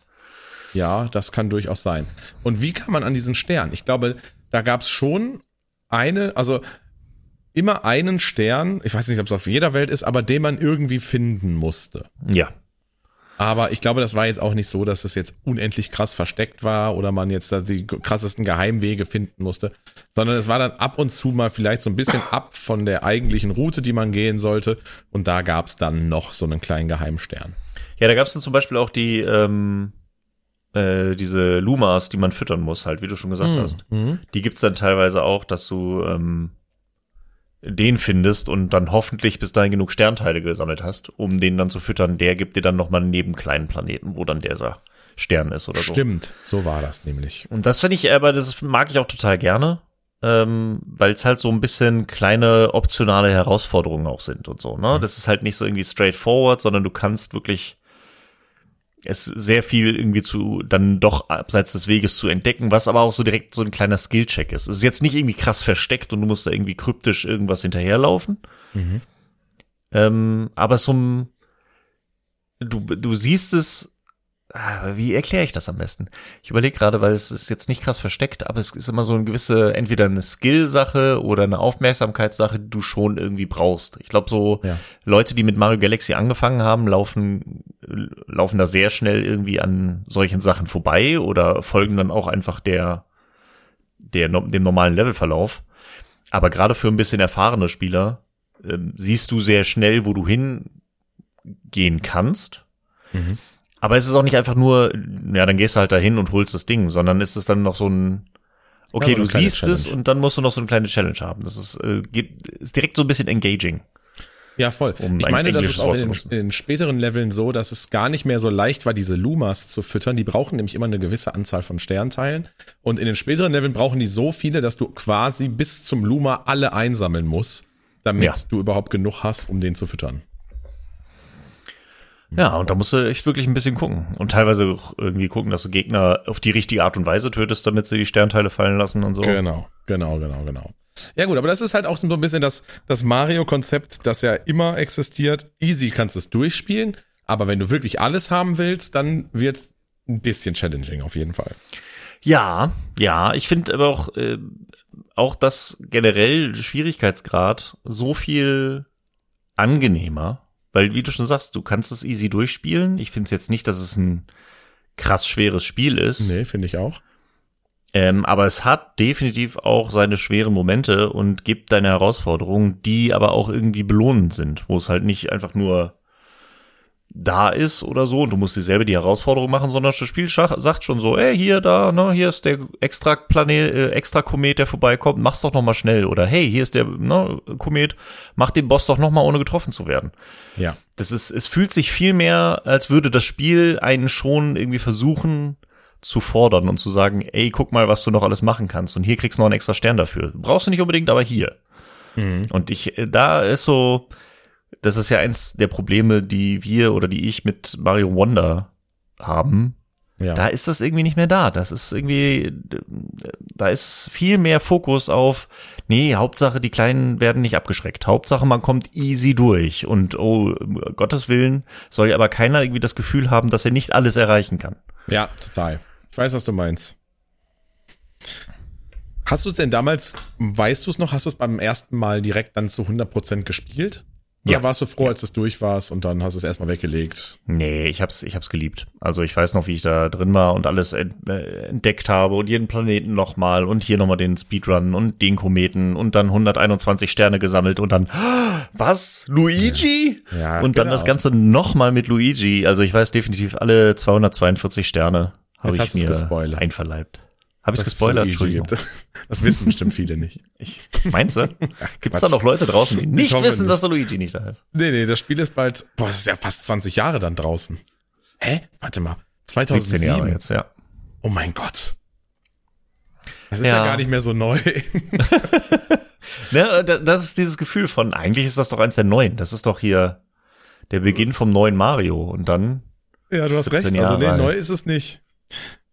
ja, das kann durchaus sein. Und wie kann man an diesen Stern? Ich glaube, da gab es schon eine, also immer einen Stern, ich weiß nicht, ob es auf jeder Welt ist, aber den man irgendwie finden musste. Ja. Aber ich glaube, das war jetzt auch nicht so, dass es jetzt unendlich krass versteckt war oder man jetzt da die krassesten Geheimwege finden musste, sondern es war dann ab und zu mal vielleicht so ein bisschen [LAUGHS] ab von der eigentlichen Route, die man gehen sollte. Und da gab es dann noch so einen kleinen Geheimstern. Ja, da gab es dann zum Beispiel auch die, ähm, äh, diese Lumas, die man füttern muss, halt, wie du schon gesagt hast. Mhm. Die gibt's dann teilweise auch, dass du ähm, den findest und dann hoffentlich bis dahin genug Sternteile gesammelt hast, um den dann zu füttern. Der gibt dir dann nochmal einen neben kleinen Planeten, wo dann dieser Stern ist oder so. Stimmt, so war das nämlich. Und das finde ich aber, das mag ich auch total gerne, ähm, weil es halt so ein bisschen kleine optionale Herausforderungen auch sind und so. Ne, das ist halt nicht so irgendwie straightforward, sondern du kannst wirklich es sehr viel irgendwie zu dann doch abseits des Weges zu entdecken, was aber auch so direkt so ein kleiner Skillcheck ist. Es ist jetzt nicht irgendwie krass versteckt und du musst da irgendwie kryptisch irgendwas hinterherlaufen. Mhm. Ähm, aber so ein, du, du siehst es, wie erkläre ich das am besten? Ich überlege gerade, weil es ist jetzt nicht krass versteckt, aber es ist immer so eine gewisse, entweder eine Skill-Sache oder eine Aufmerksamkeitssache, die du schon irgendwie brauchst. Ich glaube, so Ja. Leute, die mit Mario Galaxy angefangen haben, laufen, laufen da sehr schnell irgendwie an solchen Sachen vorbei oder folgen dann auch einfach der, der, dem normalen Levelverlauf. Aber gerade für ein bisschen erfahrene Spieler ähm, siehst du sehr schnell, wo du hingehen kannst. Mhm. Aber es ist auch nicht einfach nur, ja, dann gehst du halt dahin und holst das Ding, sondern es ist dann noch so ein, okay, Ja, du siehst es Challenge. und dann musst du noch so eine kleine Challenge haben. Das ist, äh, geht, ist direkt so ein bisschen engaging. Ja, voll. Um ich ein meine, das ist auch in, in späteren Leveln so, dass es gar nicht mehr so leicht war, diese Lumas zu füttern. Die brauchen nämlich immer eine gewisse Anzahl von Sternteilen. Und in den späteren Leveln brauchen die so viele, dass du quasi bis zum Luma alle einsammeln musst, damit Ja. du überhaupt genug hast, um den zu füttern. Ja, und da musst du echt wirklich ein bisschen gucken. Und teilweise auch irgendwie gucken, dass du Gegner auf die richtige Art und Weise tötest, damit sie die Sternteile fallen lassen und so. Genau, genau, genau, genau. Ja gut, aber das ist halt auch so ein bisschen das, das Mario-Konzept, das ja immer existiert. Easy kannst du es durchspielen, aber wenn du wirklich alles haben willst, dann wird's ein bisschen challenging auf jeden Fall. Ja, ja, ich finde aber auch, äh, auch das generell Schwierigkeitsgrad so viel angenehmer, weil wie du schon sagst, du kannst es easy durchspielen. Ich finde es jetzt nicht, dass es ein krass schweres Spiel ist, Nee, finde ich auch. ähm, aber es hat definitiv auch seine schweren Momente und gibt deine Herausforderungen, die aber auch irgendwie belohnend sind, wo es halt nicht einfach nur da ist oder so und du musst dir selber die Herausforderung machen, sondern das Spiel sagt schon so, ey, hier, da, ne, hier ist der extra Planet, äh, extra Komet, der vorbeikommt, mach's doch noch mal schnell oder hey, hier ist der, ne, Komet, mach den Boss doch noch mal ohne getroffen zu werden. Ja. Das ist, es fühlt sich viel mehr, als würde das Spiel einen schon irgendwie versuchen zu fordern und zu sagen, ey, guck mal, was du noch alles machen kannst und hier kriegst du noch einen extra Stern dafür. Brauchst du nicht unbedingt, aber hier. Und ich, äh, da ist so, das ist ja eins der Probleme, die wir oder die ich mit Mario Wonder haben. Ja. Da ist das irgendwie nicht mehr da. Das ist irgendwie, da ist viel mehr Fokus auf, nee, Hauptsache die Kleinen werden nicht abgeschreckt. Hauptsache man kommt easy durch. Und oh, um Gottes Willen soll ja aber keiner irgendwie das Gefühl haben, dass er nicht alles erreichen kann. ja, total. Ich weiß, was du meinst. Hast du es denn damals, weißt du es noch, hast du es beim ersten Mal direkt dann zu 100% gespielt? Oder Ja. warst du froh, als es durch warst und dann hast du es erstmal weggelegt? Nee, ich hab's, ich hab's geliebt. Also ich weiß noch, wie ich da drin war und alles äh, entdeckt habe und jeden Planeten nochmal und hier nochmal den Speedrun und den Kometen und dann 121 Sterne gesammelt und dann, [GASPS] was? Luigi? Ja, und dann genau. das Ganze nochmal mit Luigi. Also ich weiß definitiv alle 242 Sterne habe ich mir gespoilert. einverleibt. Habe ich gespoilert? Entschuldigung. gibt. Das wissen bestimmt viele nicht. [LAUGHS] Ich, meinst du? Gibt es da noch Leute draußen, die nicht wissen, nicht. dass der Luigi nicht da ist? Nee, nee, das Spiel ist bald, boah, das ist ja fast 20 Jahre dann draußen. Hä? Warte mal. 2007? 17 Jahre jetzt, ja. Oh mein Gott. Das ist Ja. ja, gar nicht mehr so neu. [LAUGHS] Ne, da- das ist dieses Gefühl von, eigentlich ist das doch eins der neuen. Das ist doch hier der Beginn vom neuen Mario. Und dann, ja, du hast 17 recht. Also nee, Jahre neu ist es nicht.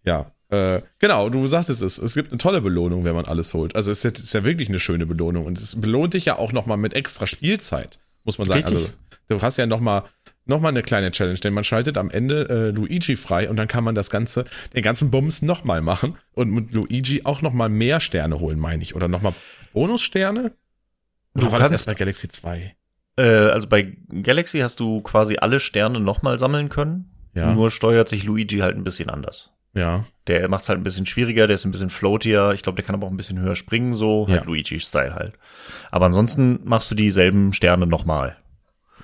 Ja, äh, genau, du sagtest es. Es gibt eine tolle Belohnung, wenn man alles holt. Also es ist ja, ist ja wirklich eine schöne Belohnung. Und es belohnt dich ja auch nochmal mit extra Spielzeit, muss man sagen. Richtig. Also du hast ja nochmal noch mal eine kleine Challenge, denn man schaltet am Ende äh, Luigi frei und dann kann man das Ganze, den ganzen Bums nochmal machen und mit Luigi auch nochmal mehr Sterne holen, meine ich. Oder nochmal Bonussterne? Oder Du war das kannst- erst bei Galaxy 2? äh, also bei Galaxy hast du quasi alle Sterne nochmal sammeln können. Ja. Nur steuert sich Luigi halt ein bisschen anders. Ja. Der macht's halt ein bisschen schwieriger, der ist ein bisschen floatier. Ich glaube, der kann aber auch ein bisschen höher springen, so Ja. halt Luigi-Style halt. Aber ansonsten machst du dieselben Sterne nochmal.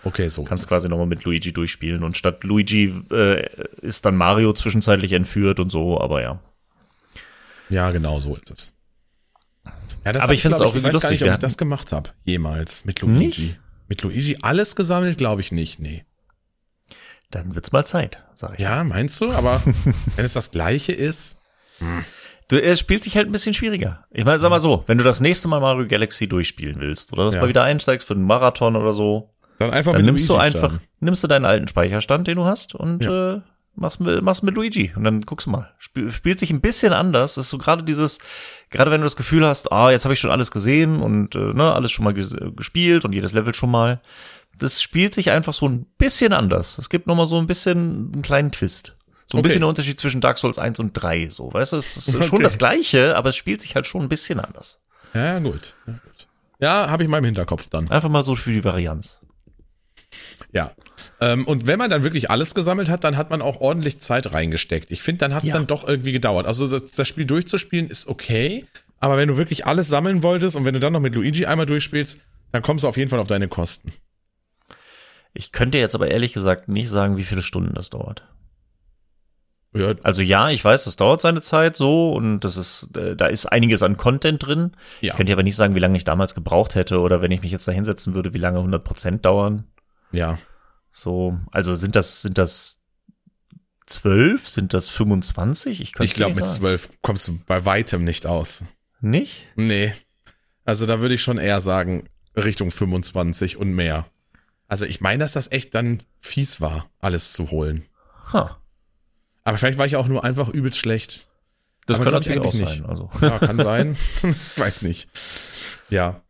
Okay, so. Kannst quasi nochmal mit Luigi durchspielen und statt Luigi äh, ist dann Mario zwischenzeitlich entführt und so, aber ja. Ja, genau so ist es. Ja, das Aber ich find's glaub auch Ich weiß irgendwie gar nicht, ob ich das gemacht habe. Jemals. Mit Luigi. Nicht? Mit Luigi alles gesammelt, glaube ich nicht. Nee. Dann wird's mal Zeit, sag ich. Ja, meinst du? Aber [LAUGHS] wenn es das gleiche ist. Du, es spielt sich halt ein bisschen schwieriger. Ich meine, sag mal so, wenn du das nächste Mal Mario Galaxy durchspielen willst oder Ja. mal wieder einsteigst für einen Marathon oder so, Dann einfach dann nimmst du einfach, nimmst du deinen alten Speicherstand, den du hast und Ja. äh, machst, mit, machst mit Luigi und dann guckst du mal. Spiel, spielt sich ein bisschen anders. Das ist so gerade dieses, gerade wenn du das Gefühl hast, ah, jetzt habe ich schon alles gesehen und äh, ne, alles schon mal ges gespielt und jedes Level schon mal. Das spielt sich einfach so ein bisschen anders. Es gibt nochmal so ein bisschen einen kleinen Twist. So ein Okay. bisschen der Unterschied zwischen Dark Souls 1 und 3, so, weißt du, es ist [LAUGHS] schon Okay. das Gleiche, aber es spielt sich halt schon ein bisschen anders. Ja, gut. Ja, gut. Ja, habe ich mal im Hinterkopf dann. Einfach mal so für die Varianz. Ja. Ähm, und wenn man dann wirklich alles gesammelt hat, dann hat man auch ordentlich Zeit reingesteckt. Ich finde, dann hat es Ja. dann doch irgendwie gedauert. Also das, das Spiel durchzuspielen ist okay, aber wenn du wirklich alles sammeln wolltest und wenn du dann noch mit Luigi einmal durchspielst, dann kommst du auf jeden Fall auf deine Kosten. Ich könnte jetzt aber ehrlich gesagt nicht sagen, wie viele Stunden das dauert. Ja, Also ja, ich weiß, das dauert seine Zeit so und das ist, äh, da ist einiges an Content drin. Ja. Ich könnte aber nicht sagen, wie lange ich damals gebraucht hätte oder wenn ich mich jetzt da hinsetzen würde, wie lange 100 Prozent dauern. ja. So, also sind das, sind das zwölf? Sind das 25? Ich, Ich glaube, nicht mit zwölf kommst du bei weitem nicht aus. Nicht? Nee. Also da würde ich schon eher sagen, Richtung 25 und mehr. Also ich meine, dass das echt dann fies war, alles zu holen. Ha. Aber vielleicht war ich auch nur einfach übelst schlecht. Das Aber ich natürlich auch eigentlich sein. Also. Ja, kann sein. [LAUGHS] Weiß nicht. Ja.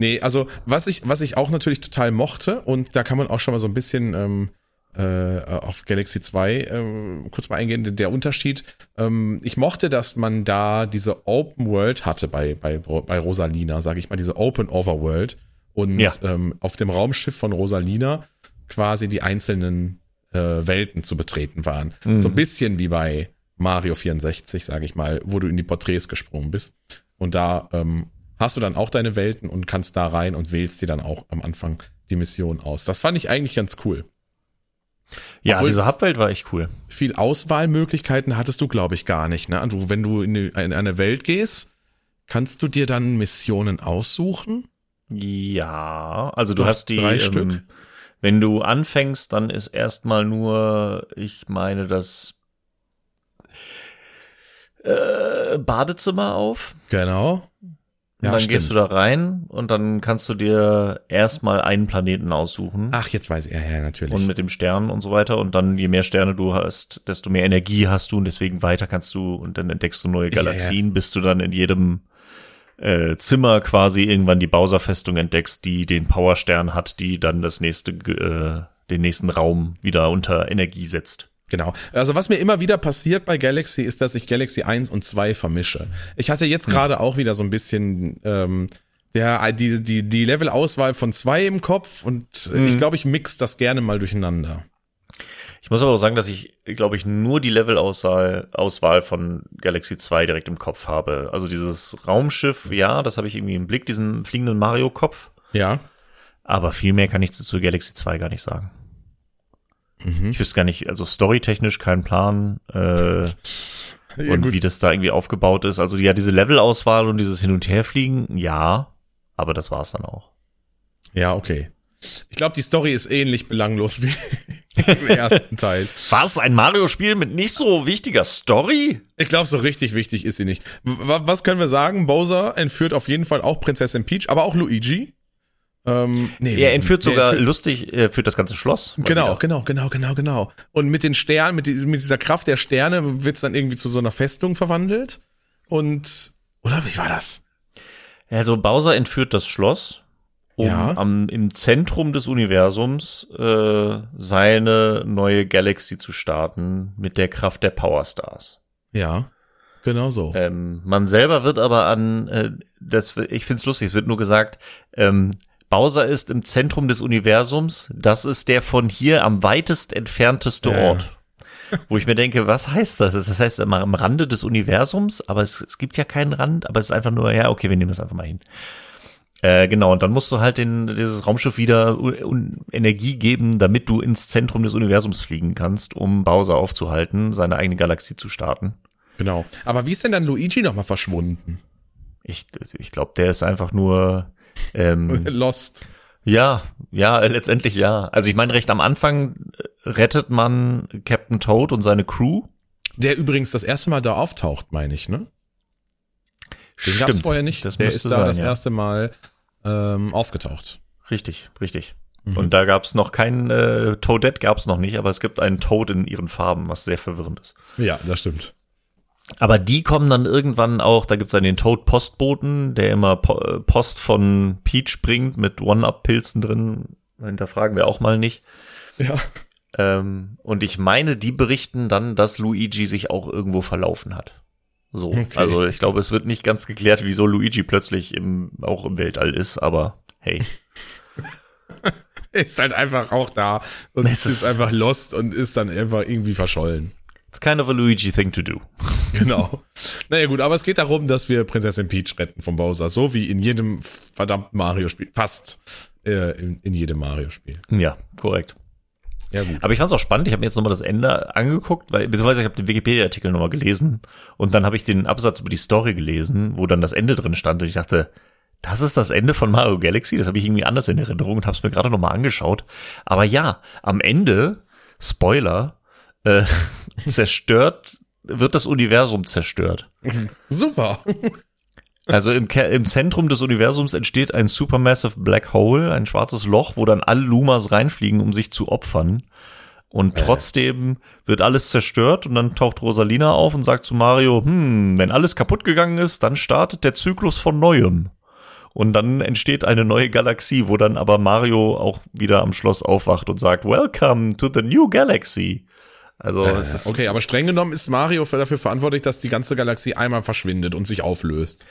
Nee, also was ich, was ich auch natürlich total mochte, und da kann man auch schon mal so ein bisschen ähm, äh, auf Galaxy 2 ähm, kurz mal eingehen, der Unterschied. Ähm, ich mochte, dass man da diese Open World hatte bei, bei, bei Rosalina, sage ich mal, diese Open Overworld. Und Ja. ähm, auf dem Raumschiff von Rosalina quasi die einzelnen äh, Welten zu betreten waren. So ein bisschen wie bei Mario 64, sage ich mal, wo du in die Porträts gesprungen bist. Und da ähm, hast du dann auch deine Welten und kannst da rein und wählst dir dann auch am Anfang die Mission aus. Das fand ich eigentlich ganz cool. Ja, Obwohl- diese Hubwelt war echt cool. Viel Auswahlmöglichkeiten hattest du, glaube ich, gar nicht. Ne? Du, wenn du in, die, in eine Welt gehst, kannst du dir dann Missionen aussuchen? Ja, also du Du hast hast die, drei ähm, Stück? wenn du anfängst, dann ist erstmal nur, ich meine, das äh, Badezimmer auf. Genau. Und dann gehst du da rein und dann kannst du dir erstmal einen Planeten aussuchen. Ach, jetzt weiß er ja natürlich. Und mit dem Stern und so weiter. Und dann, je mehr Sterne du hast, desto mehr Energie hast du und deswegen weiter kannst du und dann entdeckst du neue Ja, ja. Galaxien, bis du dann in jedem äh, Zimmer quasi irgendwann die Bowser-Festung entdeckst, die den Powerstern hat, die dann das nächste, äh, den nächsten Raum wieder unter Energie setzt. Genau. Also was mir immer wieder passiert bei Galaxy ist, dass ich Galaxy 1 und 2 vermische. Ich hatte jetzt gerade auch wieder so ein bisschen ähm, der, die, die, die Level-Auswahl von 2 im Kopf und äh, ich glaube, ich mix das gerne mal durcheinander. Ich muss aber auch sagen, dass ich, glaube ich, nur die Level-Auswahl Auswahl von Galaxy 2 direkt im Kopf habe. Also dieses Raumschiff, ja, das habe ich irgendwie im Blick, diesen fliegenden Mario-Kopf. Ja. Aber viel mehr kann ich zu, zu Galaxy 2 gar nicht sagen. Mhm. Ich wüsste gar nicht, also storytechnisch kein Plan äh, [LAUGHS] Ja, und gut. wie das da irgendwie aufgebaut ist. Also ja, diese Levelauswahl und dieses Hin- und Herfliegen, ja, aber das war's dann auch. ja, okay. Ich glaube, die Story ist ähnlich belanglos wie [LAUGHS] im ersten Teil. Was? Ein Mario-Spiel mit nicht so wichtiger Story? Ich glaube, so richtig wichtig ist sie nicht. W was können wir sagen? Bowser entführt auf jeden Fall auch Prinzessin Peach, aber auch Luigi. Ähm, nee, Er entführt sogar entführt- lustig, er führt das ganze Schloss. Genau, wieder. genau, genau, genau, genau. Und mit den Sternen, mit, die- mit dieser Kraft der Sterne wird's dann irgendwie zu so einer Festung verwandelt. Und, oder wie war das? Also Bowser entführt das Schloss, um Ja. am, im Zentrum des Universums äh, seine neue Galaxy zu starten mit der Kraft der Power Stars. Ja, genau so. Ähm, man selber wird aber an, äh, das, ich find's lustig, es wird nur gesagt, ähm, Bowser ist im Zentrum des Universums, das ist der von hier am weitest entfernteste ja. Ort. Wo ich mir denke, was heißt das? Das heißt immer am Rande des Universums, aber es, es gibt ja keinen Rand, aber es ist einfach nur, ja, okay, wir nehmen das einfach mal hin. Äh, genau, und dann musst du halt den, dieses Raumschiff wieder Energie geben, damit du ins Zentrum des Universums fliegen kannst, um Bowser aufzuhalten, seine eigene Galaxie zu starten. Genau. Aber wie ist denn dann Luigi nochmal verschwunden? Ich, ich glaube, der ist einfach nur ähm, [LAUGHS] Lost. Ja, ja, letztendlich ja. Also ich meine, recht am Anfang rettet man Captain Toad und seine Crew. Der übrigens das erste Mal da auftaucht, meine ich, ne? Den gab es vorher nicht. Das der ist da sein, das ja. erste Mal ähm, aufgetaucht. Richtig, richtig. Mhm. Und da gab es noch kein äh, Toadette gab es noch nicht, aber es gibt einen Toad in ihren Farben, was sehr verwirrend ist. Ja, das stimmt. Aber die kommen dann irgendwann auch, da gibt's dann den Toad-Postboten, der immer po äh, Post von Peach bringt mit One-Up-Pilzen drin. Hinterfragen wir auch mal nicht. Ja. Ähm, und ich meine, die berichten dann, dass Luigi sich auch irgendwo verlaufen hat. So, Okay. also ich glaube, es wird nicht ganz geklärt, wieso Luigi plötzlich im, auch im Weltall ist, aber hey. [LAUGHS] Ist halt einfach auch da und Es ist, ist- einfach lost und ist dann einfach irgendwie verschollen. It's kind of a Luigi thing to do. [LAUGHS] Genau. naja gut, aber es geht darum, dass wir Prinzessin Peach retten von Bowser, so wie in jedem verdammten Mario-Spiel. Fast äh, in, in jedem Mario-Spiel. Ja, korrekt. Ja gut. Aber ich fand's auch spannend. Ich habe mir jetzt nochmal das Ende angeguckt, weil beziehungsweise ich habe den Wikipedia-Artikel nochmal gelesen und dann habe ich den Absatz über die Story gelesen, wo dann das Ende drin stand und ich dachte, das ist das Ende von Mario Galaxy. Das habe ich irgendwie anders in Erinnerung und habe es mir gerade nochmal angeschaut. Aber ja, am Ende, Spoiler, äh, zerstört wird das Universum zerstört. Super. Also im, Ke- im Zentrum des Universums entsteht ein supermassive Black Hole, ein schwarzes Loch, wo dann alle Lumas reinfliegen, um sich zu opfern. Und trotzdem wird alles zerstört und dann taucht Rosalina auf und sagt zu Mario, hm, wenn alles kaputt gegangen ist, dann startet der Zyklus von neuem. Und dann entsteht eine neue Galaxie, wo dann aber Mario auch wieder am Schloss aufwacht und sagt, Welcome to the new galaxy. Also ist Okay, aber streng genommen ist Mario für- dafür verantwortlich, dass die ganze Galaxie einmal verschwindet und sich auflöst.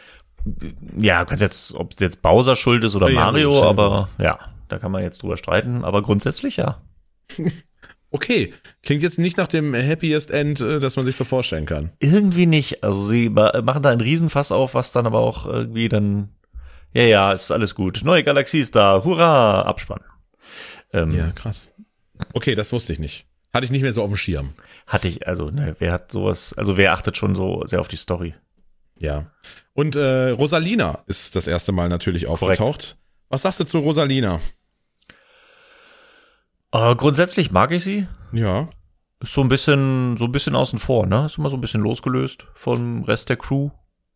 Ja, kannst jetzt, ob es jetzt Bowser schuld ist oder Ja, Mario, ja, aber ja, da kann man jetzt drüber streiten, aber grundsätzlich ja. [LAUGHS] Okay, klingt jetzt nicht nach dem happiest End, äh, das man sich so vorstellen kann. Irgendwie nicht. Also sie ma- machen da einen Riesenfass auf, was dann aber auch irgendwie dann, ja, ja, ist alles gut. Neue Galaxie ist da, hurra, Abspann. Ähm, Ja, krass. Okay, das wusste ich nicht. Hatte ich nicht mehr so auf dem Schirm. Hatte ich, also, ne, wer hat sowas, also wer achtet schon so sehr auf die Story? Ja. Und äh, Rosalina ist das erste Mal natürlich aufgetaucht. Was sagst du zu Rosalina? Äh, grundsätzlich mag ich sie. Ja. Ist so ein bisschen, so ein bisschen außen vor, ne? Ist immer so ein bisschen losgelöst vom Rest der Crew.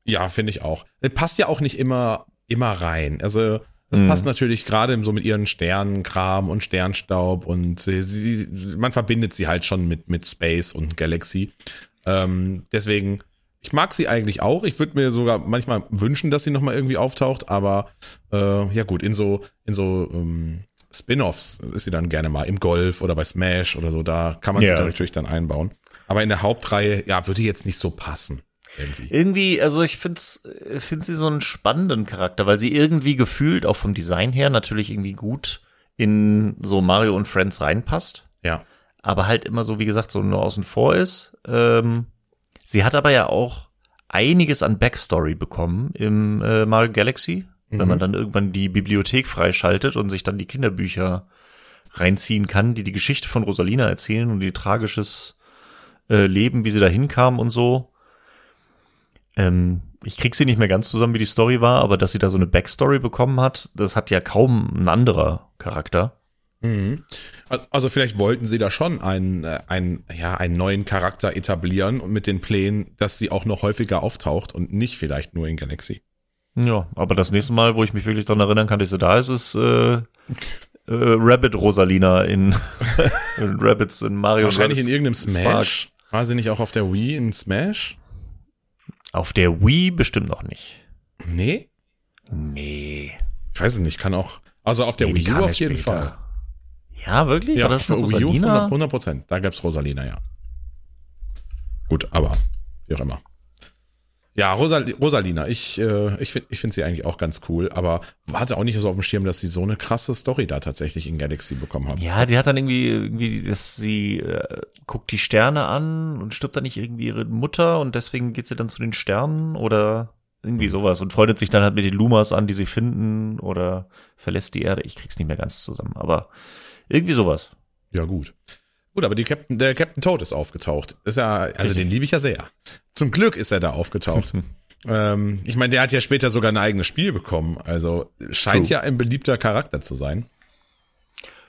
Ja, finde ich auch. Äh, Passt ja auch nicht immer, immer rein. Also, das Mhm. passt natürlich gerade so mit ihren Sternenkram und Sternstaub und sie, sie, man verbindet sie halt schon mit, mit Space und Galaxy. Ähm, deswegen, ich mag sie eigentlich auch. Ich würde mir sogar manchmal wünschen, dass sie nochmal irgendwie auftaucht, aber äh, ja gut, in so, in so ähm, Spin-offs ist sie dann gerne mal im Golf oder bei Smash oder so, da kann man Ja. sie dann natürlich dann einbauen. Aber in der Hauptreihe, ja, würde jetzt nicht so passen. Irgendwie. Irgendwie, also ich find's, äh, find sie so einen spannenden Charakter, weil sie irgendwie gefühlt auch vom Design her natürlich irgendwie gut in so Mario und Friends reinpasst, Ja. aber halt immer so, wie gesagt, so nur außen vor ist. Ähm, sie hat aber ja auch einiges an Backstory bekommen im äh, Mario Galaxy, wenn man dann irgendwann die Bibliothek freischaltet und sich dann die Kinderbücher reinziehen kann, die die Geschichte von Rosalina erzählen und ihr tragisches äh, Leben, wie sie da hinkam und so. Ähm, ich krieg sie nicht mehr ganz zusammen, wie die Story war, aber dass sie da so eine Backstory bekommen hat, das hat ja kaum ein anderer Charakter. Mhm. Al- Also vielleicht wollten sie da schon einen, äh, einen, ja, einen neuen Charakter etablieren und mit den Plänen, dass sie auch noch häufiger auftaucht und nicht vielleicht nur in Galaxy. Ja, aber das nächste Mal, wo ich mich wirklich daran erinnern kann, dass sie da ist, ist äh, äh, Rabbit Rosalina in, [LAUGHS] in Rabbits in Mario. Wahrscheinlich in Rabbits irgendeinem Spark. Smash. War sie nicht auch auf der Wii in Smash? Auf der Wii bestimmt noch nicht. Nee? Nee. Ich weiß es nicht, kann auch. Also auf der Nee, Wii U auf jeden später. Fall. Ja, wirklich? Ja, War das auf der schon Wii U Rosalina? 100 Prozent. Da gab's Rosalina, ja. Gut, aber wie auch immer. Ja, Rosal Rosalina, ich, äh, ich finde ich find sie eigentlich auch ganz cool, aber hatte auch nicht so auf dem Schirm, dass sie so eine krasse Story da tatsächlich in Galaxy bekommen hat. Ja, die hat dann irgendwie, irgendwie, dass sie äh, guckt die Sterne an und stirbt dann nicht irgendwie ihre Mutter und deswegen geht sie dann zu den Sternen oder Irgendwie sowas. Und freundet sich dann halt mit den Lumas an, die sie finden oder verlässt die Erde. Ich krieg's nicht mehr ganz zusammen, aber irgendwie sowas. Ja, gut. Gut, aber die Captain, der Captain Toad ist aufgetaucht. Ist ja, also den liebe ich ja sehr. Zum Glück ist er da aufgetaucht. [LAUGHS] ähm, ich meine, der hat ja später sogar ein eigenes Spiel bekommen. Also scheint True. ja ein beliebter Charakter zu sein.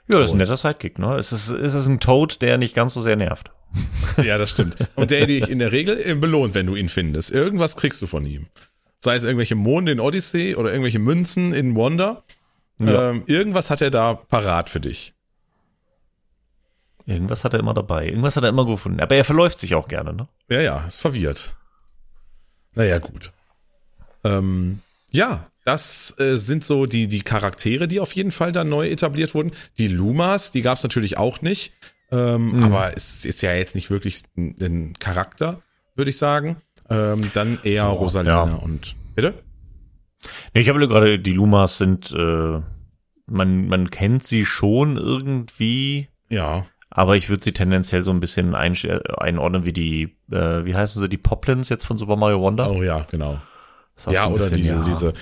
Ja, das ist ein netter Sidekick, ne? Es ist, es ist ein Toad, der nicht ganz so sehr nervt. [LAUGHS] Ja, das stimmt. Und der dich in der Regel äh, belohnt, wenn du ihn findest. Irgendwas kriegst du von ihm. Sei es irgendwelche Monde in Odyssey oder irgendwelche Münzen in Wonder. Ja. Ähm, irgendwas hat er da parat für dich. Irgendwas hat er immer dabei. Irgendwas hat er immer gefunden. Aber er verläuft sich auch gerne, ne? Ja, ja, ist verwirrt. Naja, gut. Ähm, ja, das äh, sind so die, die Charaktere, die auf jeden Fall da neu etabliert wurden. Die Lumas, die gab es natürlich auch nicht. Ähm, Aber es ist ja jetzt nicht wirklich ein, ein Charakter, würde ich sagen. Ähm, dann eher Oh, Rosalina ja. und. Bitte? Nee, ich habe gerade, die Lumas sind, äh, man, man kennt sie schon irgendwie, Ja. Aber ich würde sie tendenziell so ein bisschen ein, einordnen wie die, äh, wie heißen sie, die Poplins jetzt von Super Mario Wonder? Oh ja, genau. Ja, oder bisschen, diese, ja. diese,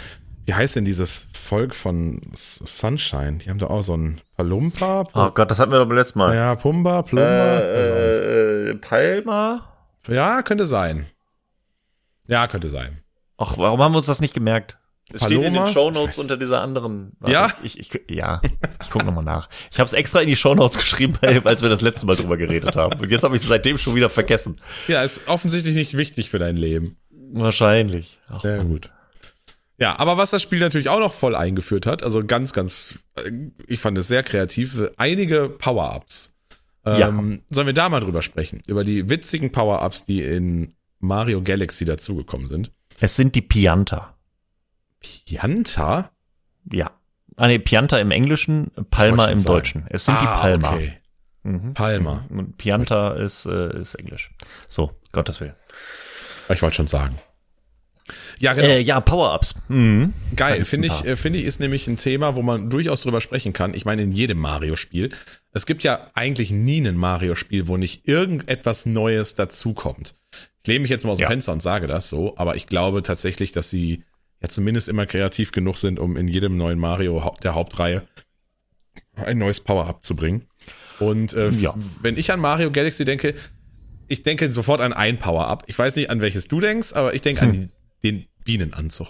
wie heißt denn dieses Volk von Sunshine? Die haben da auch so ein Palumpa? Oh Gott, das hatten wir doch beim letzten Mal. ja, Pumba, Plumba. äh, äh, Palma? Ja, könnte sein. Ja, könnte sein. Ach, warum haben wir uns das nicht gemerkt? Es steht in den Palomas? Shownotes unter dieser anderen. Ja? Ich, ich, ja, ich gucke nochmal nach. Ich habe es extra in die Shownotes geschrieben, als wir das letzte Mal drüber geredet haben. Und jetzt habe ich es seitdem schon wieder vergessen. Ja, ist offensichtlich nicht wichtig für dein Leben. Wahrscheinlich. Ach, Sehr gut. Ja, aber was das Spiel natürlich auch noch voll eingeführt hat, also ganz, ganz, äh, ich fand es sehr kreativ, einige Power-Ups. Ähm, Sollen wir da mal drüber sprechen? Über die witzigen Power-Ups, die in Mario Galaxy dazugekommen sind. Es sind die Pianta. Pianta? Ja. Ah, nee, Pianta im Englischen, Palma im sagen. Deutschen. Es sind die Palma. Ah, Okay. Mhm. Palma. Und Pianta ist, äh, ist Englisch. So, Gottes Willen. Ich wollte schon sagen. Ja, genau. Äh, ja, Power-Ups. Mhm. Geil, finde ich, äh, finde ich, ist nämlich ein Thema, wo man durchaus drüber sprechen kann. Ich meine, in jedem Mario-Spiel. Es gibt ja eigentlich nie ein Mario-Spiel, wo nicht irgendetwas Neues dazukommt. Ich lehne mich jetzt mal aus dem Ja. Fenster und sage das so, aber ich glaube tatsächlich, dass sie ja zumindest immer kreativ genug sind, um in jedem neuen Mario der Hauptreihe ein neues Power-Up zu bringen. Und äh, Ja. wenn ich an Mario Galaxy denke, ich denke sofort an ein Power-Up. Ich weiß nicht, an welches du denkst, aber ich denke Hm. an den Bienenanzug.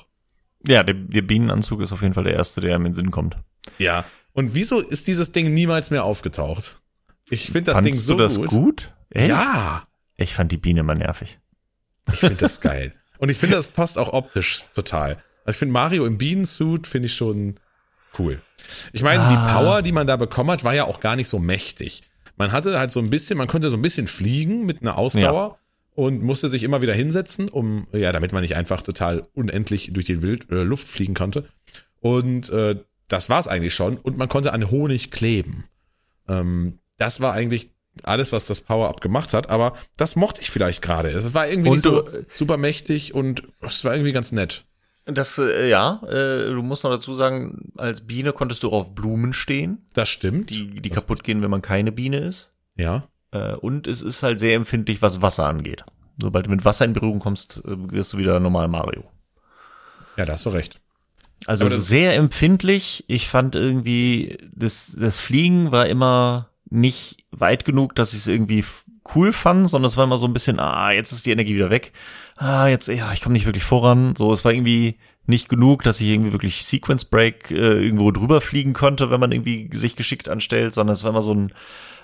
Ja, der, der Bienenanzug ist auf jeden Fall der erste, der mir in den Sinn kommt. Ja. Und wieso ist dieses Ding niemals mehr aufgetaucht? Ich finde das Ding so du das gut. gut? Echt? Ja, Ich fand die Biene immer nervig. ich finde das geil. [LAUGHS] Und ich finde, das passt auch optisch total. Also ich finde Mario im Bienensuit finde ich schon cool. Ich meine, die Ah. Power, die man da bekommen hat, war ja auch gar nicht so mächtig. Man hatte halt so ein bisschen, man konnte so ein bisschen fliegen mit einer Ausdauer und musste sich immer wieder hinsetzen, um, ja, damit man nicht einfach total unendlich durch die Wild, äh, Luft fliegen konnte. Und äh, das war's eigentlich schon. Und man konnte an Honig kleben. Ähm, das war eigentlich alles, was das Power-Up gemacht hat, aber das mochte ich vielleicht gerade. Es war irgendwie Und nicht so du- super mächtig und es war irgendwie ganz nett. Das, äh, ja, äh, du musst noch dazu sagen, als Biene konntest du auch auf Blumen stehen, Das stimmt. die, die Das- kaputt gehen, wenn man keine Biene ist. Ja. Äh, und es ist halt sehr empfindlich, was Wasser angeht. Sobald du mit Wasser in Berührung kommst, äh, wirst du wieder normal Mario. Ja, da hast du recht. Also sehr empfindlich. Ich fand irgendwie, das, das Fliegen war immer nicht weit genug, dass ich es irgendwie cool fand, sondern es war immer so ein bisschen, ah, jetzt ist die Energie wieder weg. Ah, jetzt, ja, ich komme nicht wirklich voran. So, es war irgendwie nicht genug, dass ich irgendwie wirklich Sequence Break äh, irgendwo drüber fliegen konnte, wenn man irgendwie sich geschickt anstellt, sondern es war immer so ein,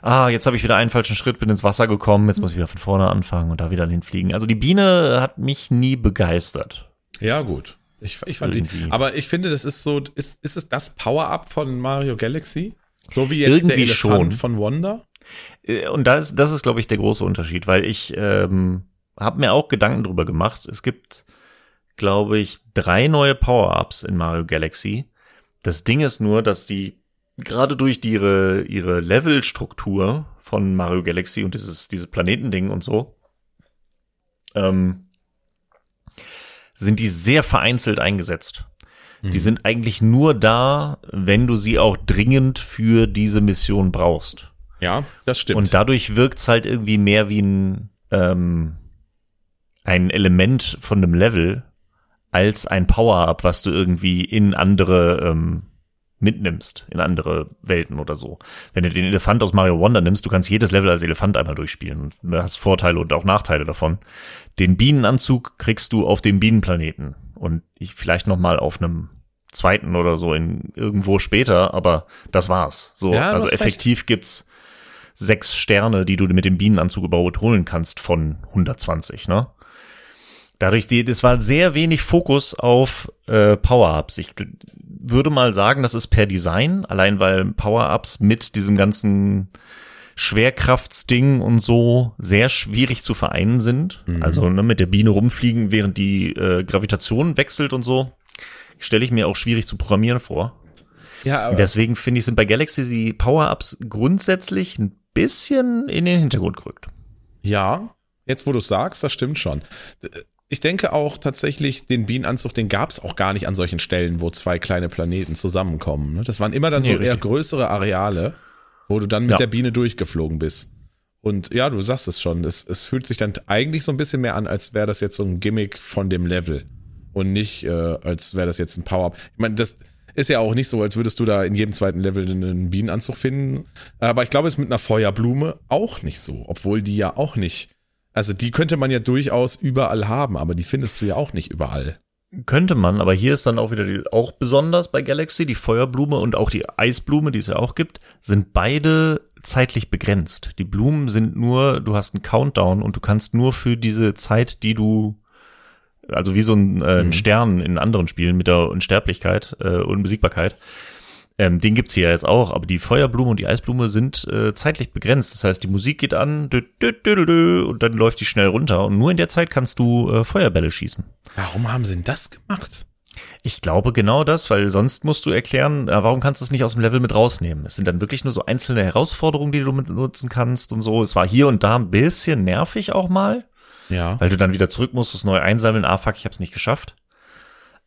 ah, jetzt habe ich wieder einen falschen Schritt, bin ins Wasser gekommen, jetzt muss ich wieder von vorne anfangen und da wieder hinfliegen. Also die Biene hat mich nie begeistert. Ja, gut. Ich, ich fand die. Irgendwie. Aber ich finde, das ist so, ist, ist es das Power-Up von Mario Galaxy? So wie jetzt der Irgendwie Elefant schon. von Wonder? Äh, Und das, das ist, glaube ich, der große Unterschied, weil ich ähm, habe mir auch Gedanken drüber gemacht. Es gibt, glaube ich, drei neue Power-Ups in Mario Galaxy. Das Ding ist nur, dass die gerade durch die, ihre, ihre Levelstruktur von Mario Galaxy und dieses, dieses Planetending und so, ähm, sind die sehr vereinzelt eingesetzt. Die sind eigentlich nur da, wenn du sie auch dringend für diese Mission brauchst. Ja, das stimmt. Und dadurch wirkt's halt irgendwie mehr wie ein, ähm, ein Element von einem Level, als ein Power-Up, was du irgendwie in andere ähm, mitnimmst, in andere Welten oder so. Wenn du den Elefant aus Mario Wonder nimmst, du kannst jedes Level als Elefant einmal durchspielen und du hast Vorteile und auch Nachteile davon. Den Bienenanzug kriegst du auf dem Bienenplaneten und ich vielleicht noch mal auf einem zweiten oder so in irgendwo später, aber das war's. So, Ja, also effektiv gibt's sechs Sterne, die du mit dem Bienenanzug überholen kannst von 120, ne? Dadurch, die, das war sehr wenig Fokus auf äh, Power-Ups. Ich würde mal sagen, das ist per Design, allein weil Power-Ups mit diesem ganzen Schwerkraftsding und so sehr schwierig zu vereinen sind. Also ne, mit der Biene rumfliegen, während die äh, Gravitation wechselt und so, stelle ich mir auch schwierig zu programmieren vor. Ja, aber Deswegen finde ich, sind bei Galaxy die Power-Ups grundsätzlich ein bisschen in den Hintergrund gerückt. Ja, jetzt wo du sagst, das stimmt schon. Ich denke auch tatsächlich, den Bienenanzug, den gab es auch gar nicht an solchen Stellen, wo zwei kleine Planeten zusammenkommen. ne? Das waren immer dann Nee, so eher richtig. größere Areale, wo du dann mit Ja. der Biene durchgeflogen bist. Und ja, du sagst es schon, es, es fühlt sich dann eigentlich so ein bisschen mehr an, als wäre das jetzt so ein Gimmick von dem Level. Und nicht, äh, als wäre das jetzt ein Power-Up. Ich meine, das ist ja auch nicht so, als würdest du da in jedem zweiten Level einen Bienenanzug finden. Aber ich glaube, es ist mit einer Feuerblume auch nicht so, obwohl die ja auch nicht. Also die könnte man ja durchaus überall haben, aber die findest du ja auch nicht überall. Könnte man, aber hier ist dann auch wieder die, auch besonders bei Galaxy, die Feuerblume und auch die Eisblume, die es ja auch gibt, sind beide zeitlich begrenzt. Die Blumen sind nur, du hast einen Countdown und du kannst nur für diese Zeit, die du, also wie so ein, äh, ein Stern in anderen Spielen mit der Unsterblichkeit, äh, Unbesiegbarkeit, ähm, den gibt's hier jetzt auch, aber die Feuerblume und die Eisblume sind äh, zeitlich begrenzt. Das heißt, die Musik geht an dü, dü, dü, und dann läuft die schnell runter und nur in der Zeit kannst du äh, Feuerbälle schießen. Warum haben sie denn das gemacht? Ich glaube genau das, weil sonst musst du erklären, äh, warum kannst du es nicht aus dem Level mit rausnehmen? Es sind dann wirklich nur so einzelne Herausforderungen, die du mit nutzen kannst und so. Es war hier und da ein bisschen nervig auch mal, Ja. weil du dann wieder zurück musst, das neu einsammeln. Ah, fuck, ich hab's nicht geschafft.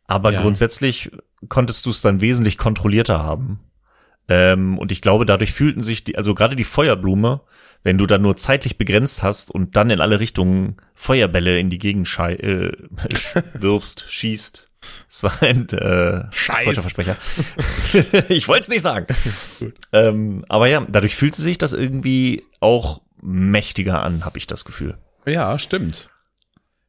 Aber Ja. grundsätzlich konntest du es dann wesentlich kontrollierter haben. Ähm, und ich glaube, dadurch fühlten sich die, also gerade die Feuerblume, wenn du dann nur zeitlich begrenzt hast und dann in alle Richtungen Feuerbälle in die Gegend schei äh, [LAUGHS] wirfst, schießt. Es war ein äh, Versprecher. [LAUGHS] ich wollte es nicht sagen. Ähm, aber ja, dadurch fühlte sich das irgendwie auch mächtiger an, habe ich das Gefühl. Ja, stimmt.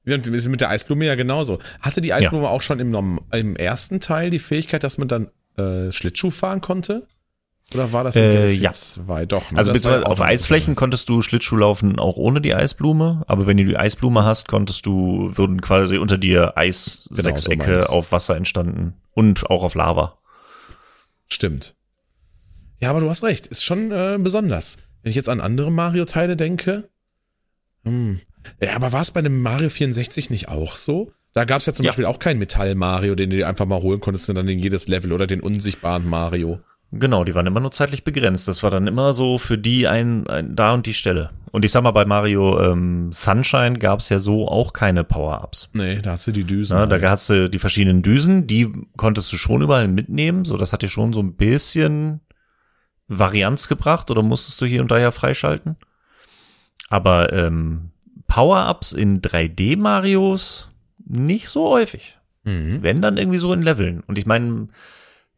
Ja, und ist mit der Eisblume ja genauso. Hatte die Eisblume auch schon im, im ersten Teil die Fähigkeit, dass man dann äh, Schlittschuh fahren konnte? Oder war das in Äh, ja. 2? Doch. ne? Also Das ja beziehungsweise auf Eisflächen konntest du Schlittschuh laufen auch ohne die Eisblume, aber wenn du die Eisblume hast, konntest du, würden quasi unter dir Eissechsecke Genau, so auf Wasser entstanden und auch auf Lava. Stimmt. Ja, aber du hast recht. Ist schon äh, besonders. Wenn ich jetzt an andere Mario-Teile denke. Hm. Ja, aber war es bei dem Mario 64 nicht auch so? Da gab es ja zum Ja. Beispiel auch keinen Metall-Mario, den du dir einfach mal holen konntest und dann in jedes Level oder den unsichtbaren Mario. Genau, die waren immer nur zeitlich begrenzt. Das war dann immer so für die ein, ein da und die Stelle. Und ich sag mal, bei Mario ähm, Sunshine gab's ja so auch keine Power-Ups. Nee, da hast du die Düsen. Ja, da halt. hast du die verschiedenen Düsen, die konntest du schon überall mitnehmen, so das hat dir schon so ein bisschen Varianz gebracht oder musstest du hier und da ja freischalten. Aber ähm, Power-Ups in 3D-Marios nicht so häufig. Mhm. Wenn dann irgendwie so in Leveln. Und ich meine,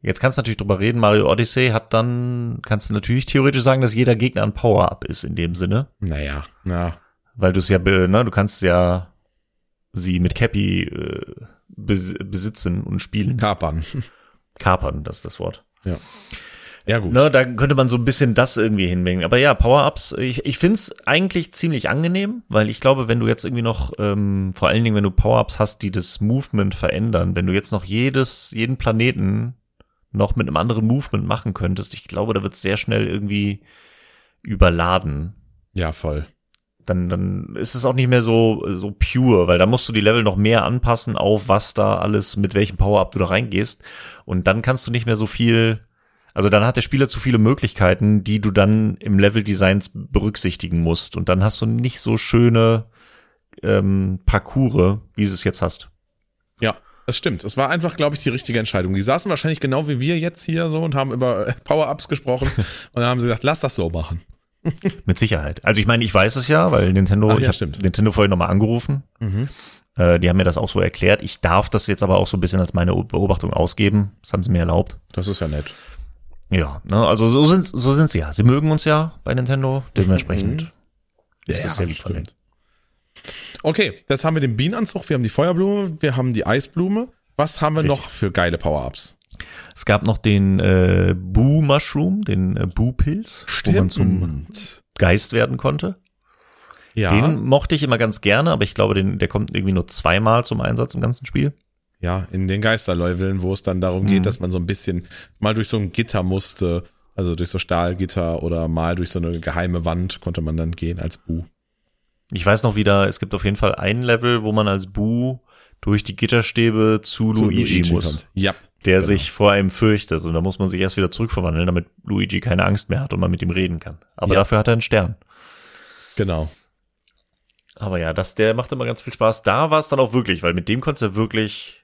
jetzt kannst du natürlich drüber reden, Mario Odyssey hat dann, kannst du natürlich theoretisch sagen, dass jeder Gegner ein Power-Up ist in dem Sinne. Naja, na. Weil du es ja, ne, du kannst ja sie mit Cappy äh, bes besitzen und spielen. Kapern. [LAUGHS] Kapern, das ist das Wort. Ja. Ja, gut. Ne, da könnte man so ein bisschen das irgendwie hinbringen. Aber ja, Power-Ups, ich, ich find's eigentlich ziemlich angenehm, weil ich glaube, wenn du jetzt irgendwie noch, ähm, vor allen Dingen, wenn du Power-Ups hast, die das Movement verändern, wenn du jetzt noch jedes, jeden Planeten noch mit einem anderen Movement machen könntest, ich glaube, da wird's sehr schnell irgendwie überladen. Ja, voll. Dann, dann ist es auch nicht mehr so, so pure, weil da musst du die Level noch mehr anpassen auf was da alles, mit welchem Power-Up du da reingehst. Und dann kannst du nicht mehr so viel, also dann hat der Spieler zu viele Möglichkeiten, die du dann im Level-Designs berücksichtigen musst. Und dann hast du nicht so schöne ähm, Parcours, wie du es jetzt hast. Ja, das stimmt. Es war einfach, glaube ich, die richtige Entscheidung. Die saßen wahrscheinlich genau wie wir jetzt hier so und haben über äh, Power-Ups gesprochen. [LAUGHS] und dann haben sie gesagt, lass das so machen. [LAUGHS] Mit Sicherheit. Also ich meine, ich weiß es ja, weil Nintendo, Ach ja, ich habe. Nintendo vorhin nochmal angerufen. Äh, die haben mir das auch so erklärt. Ich darf das jetzt aber auch so ein bisschen als meine Beobachtung ausgeben. Das haben sie mir erlaubt. Das ist ja nett. Ja, ne, also so sind so sind sie ja. Sie mögen uns ja bei Nintendo. Dementsprechend Mhm. ist das sehr lieb von denen. Okay, jetzt haben wir den Bienenanzug, wir haben die Feuerblume, wir haben die Eisblume. Was haben wir Richtig. noch für geile Power-Ups? Es gab noch den äh, Boo Mushroom, den äh, Boo Pilz, wo man zum Geist werden konnte. ja, Den mochte ich immer ganz gerne, aber ich glaube, den, der kommt irgendwie nur zweimal zum Einsatz im ganzen Spiel. Ja, in den Geisterleveln, wo es dann darum Mhm. geht, dass man so ein bisschen mal durch so ein Gitter musste, also durch so Stahlgitter oder mal durch so eine geheime Wand konnte man dann gehen als Bu. Ich weiß noch wieder, es gibt auf jeden Fall ein Level, wo man als Boo durch die Gitterstäbe zu, Zu Luigi, muss, kommt. Ja, der genau. sich vor einem fürchtet. Und da muss man sich erst wieder zurückverwandeln, damit Luigi keine Angst mehr hat und man mit ihm reden kann. Aber Ja. dafür hat er einen Stern. genau. Aber ja, das, der macht immer ganz viel Spaß. Da war es dann auch wirklich, weil mit dem konntest du wirklich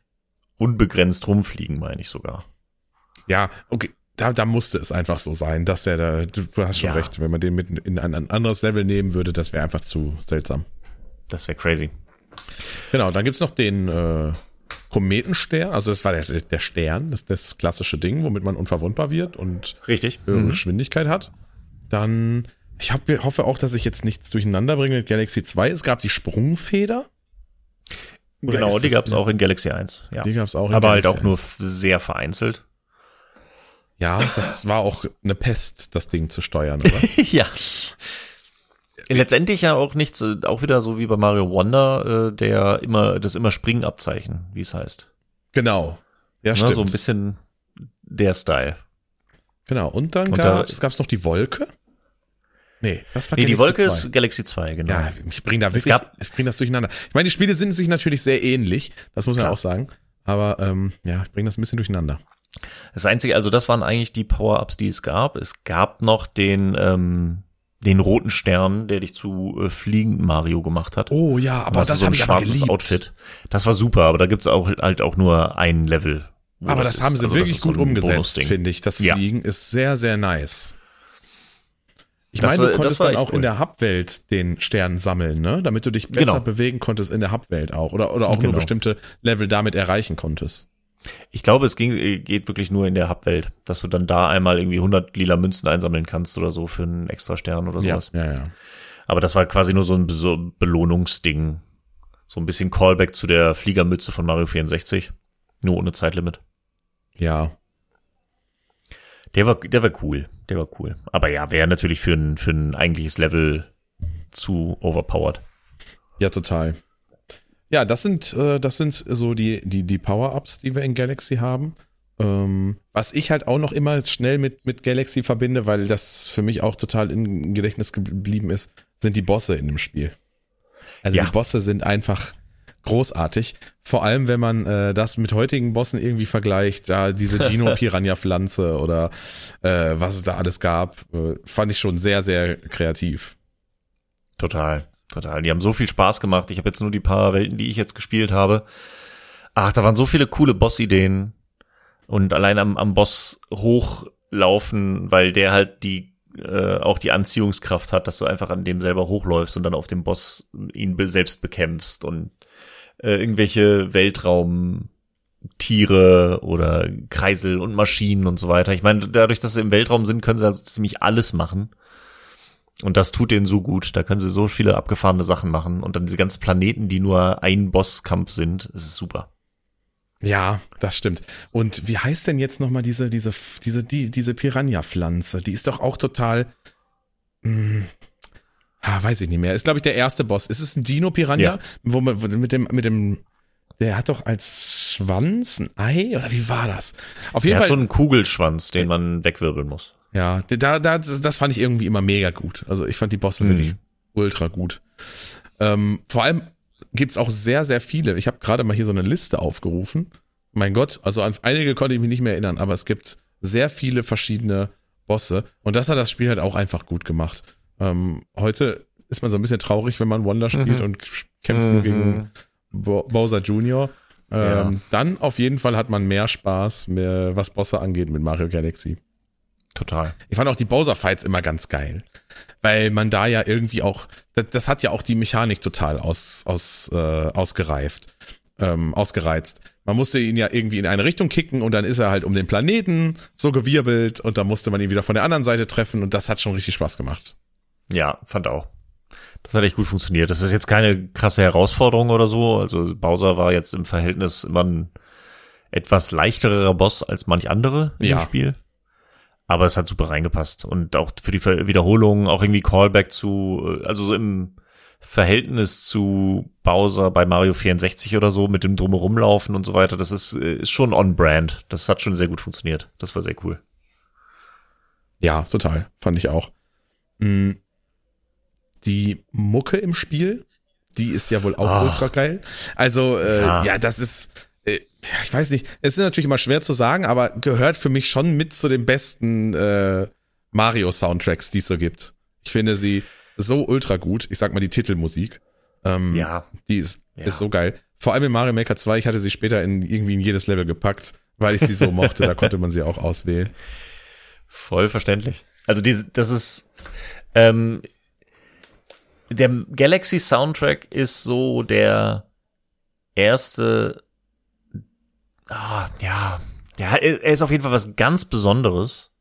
unbegrenzt rumfliegen, meine ich sogar. Ja, okay. Da, da musste es einfach so sein, dass der da, du, hast schon Ja. recht, wenn man den mit in ein, ein anderes Level nehmen würde, das wäre einfach zu seltsam. Das wäre crazy. Genau, dann gibt's noch den äh, Kometenstern, also das war der, der Stern, das ist das klassische Ding, womit man unverwundbar wird und Richtig. höhere Mhm. Geschwindigkeit hat. Dann, ich hab, hoffe auch, dass ich jetzt nichts durcheinander bringe mit Galaxy 2. Es gab die Sprungfeder. Oder Genau, die gab's eine- auch in Galaxy 1. Ja. Die gab's auch in Aber halt Galaxy auch nur 1. f- sehr vereinzelt. Ja, das war auch eine Pest, das Ding zu steuern, oder? [LAUGHS] ja. Letztendlich ja auch nichts, äh, auch wieder so wie bei Mario Wonder, äh, der immer, das immer Springabzeichen, wie es heißt. genau. Ja, Ne, stimmt. so ein bisschen der Style. Genau. Und dann Und da- gab's, gab's noch die Wolke. Nee, das war Nee, die Galaxy Wolke 2. ist Galaxy 2, genau. Ja, ich bringe da wirklich, gab- ich bring das durcheinander. Ich meine, die Spiele sind sich natürlich sehr ähnlich, das muss man Klar. auch sagen. Aber ähm, ja, ich bringe das ein bisschen durcheinander. Das einzige, also das waren eigentlich die Power-Ups, die es gab. Es gab noch den, ähm, den roten Stern, der dich zu äh, fliegenden Mario gemacht hat. Oh ja, aber Also das so ein ich schwarzes. Outfit. Das war super, aber da gibt's auch halt auch nur ein Level. Aber das, ist. haben sie Also das wirklich so gut ein umgesetzt, finde ich. Das Ja. Fliegen ist sehr, sehr nice. Ich meine, du konntest dann auch cool. in der Hubwelt den Stern sammeln, ne? Damit du dich besser Genau. bewegen konntest in der Hubwelt auch. Oder, oder auch nur Genau. bestimmte Level damit erreichen konntest. Ich glaube, es ging, äh, geht wirklich nur in der Hubwelt, dass du dann da einmal irgendwie 100 lila Münzen einsammeln kannst oder so für einen extra Stern oder Ja, sowas. ja, ja. Aber das war quasi nur so ein so ein Belohnungsding. So ein bisschen Callback zu der Fliegermütze von Mario 64. Nur ohne Zeitlimit. Ja, Der war, der war cool. Der war cool. Aber ja, wäre natürlich für ein, für ein eigentliches Level zu overpowered. Ja, total. Ja, das sind, äh, das sind so die, die, die Power-Ups, die wir in Galaxy haben. Ähm, was ich halt auch noch immer schnell mit, mit Galaxy verbinde, weil das für mich auch total im Gedächtnis geblieben ist, sind die Bosse in dem Spiel. Also Ja. die Bosse sind einfach großartig. Vor allem, wenn man äh, das mit heutigen Bossen irgendwie vergleicht, da diese [LAUGHS] Dino-Piranha-Pflanze oder äh, was es da alles gab, äh, fand ich schon sehr, sehr kreativ. Total, total. Die haben so viel Spaß gemacht. Ich habe jetzt nur die paar Welten, die ich jetzt gespielt habe. Ach, da waren so viele coole Boss-Ideen. Und allein am, am Boss hochlaufen, weil der halt die äh, auch die Anziehungskraft hat, dass du einfach an dem selber hochläufst und dann auf dem Boss ihn selbst bekämpfst und äh, irgendwelche Weltraumtiere oder Kreisel und Maschinen und so weiter. Ich meine, dadurch, dass sie im Weltraum sind, können sie also ziemlich alles machen. Und das tut denen so gut. Da können sie so viele abgefahrene Sachen machen. Und dann diese ganzen Planeten, die nur ein Bosskampf sind, das ist super. Ja, das stimmt. Und wie heißt denn jetzt nochmal diese, diese, diese, die, diese Piranha-Pflanze? Die ist doch auch total, hm, ah, weiß ich nicht mehr. Ist, glaube ich, der erste Boss. Ist es ein Dino-Piranha? Ja. Wo man, wo- mit dem, mit dem, der hat doch als Schwanz ein Ei? Oder wie war das? Auf Der jeden hat Fall. so einen Kugelschwanz, den man wegwirbeln muss. Ja, da, da, das fand ich irgendwie immer mega gut. Also ich fand die Bosse Mhm. wirklich ultra gut. Ähm, vor allem gibt's auch sehr, sehr viele. Ich habe gerade mal hier so eine Liste aufgerufen. Mein Gott, also an einige konnte ich mich nicht mehr erinnern, aber es gibt sehr viele verschiedene Bosse. Und das hat das Spiel halt auch einfach gut gemacht. Ähm, heute ist man so ein bisschen traurig, wenn man Wonder spielt Mhm. und kämpft nur Mhm. gegen Bo Bowser Jr. Ähm, Ja. Dann auf jeden Fall hat man mehr Spaß, mehr, was Bosse angeht mit Mario Galaxy. total. Ich fand auch die Bowser-Fights immer ganz geil. Weil man da ja irgendwie auch, das, das hat ja auch die Mechanik total aus, aus, äh, ausgereift, ähm, ausgereizt. Man musste ihn ja irgendwie in eine Richtung kicken und dann ist er halt um den Planeten so gewirbelt und dann musste man ihn wieder von der anderen Seite treffen und das hat schon richtig Spaß gemacht. Ja, fand auch. Das hat echt gut funktioniert. Das ist jetzt keine krasse Herausforderung oder so. Also Bowser war jetzt im Verhältnis immer ein etwas leichterer Boss als manch andere im Ja. Spiel. Aber es hat super reingepasst. Und auch für die Ver- Wiederholung, auch irgendwie Callback zu, äh, also so im Verhältnis zu Bowser bei Mario 64 oder so, mit dem Drumherumlaufen und so weiter, das ist, äh, ist schon on-brand. Das hat schon sehr gut funktioniert. Das war sehr cool. Ja, total. Fand ich auch. Mm. Die Mucke im Spiel, die ist ja wohl auch Ah. ultra geil. Also, äh, ja. Ja. das ist, äh, ich weiß nicht, es ist natürlich immer schwer zu sagen, aber gehört für mich schon mit zu den besten äh, Mario-Soundtracks, die es so gibt. Ich finde sie so ultra gut. Ich sag mal die Titelmusik. Ähm, Ja. Die ist, Ja. ist so geil. Vor allem in Mario Maker 2, ich hatte sie später in irgendwie in jedes Level gepackt, weil ich sie so mochte. Da konnte man sie auch auswählen. Voll verständlich. Also diese, das ist ähm, der Galaxy Soundtrack ist so der erste. Ah, ja, ja, er ist auf jeden Fall was ganz Besonderes.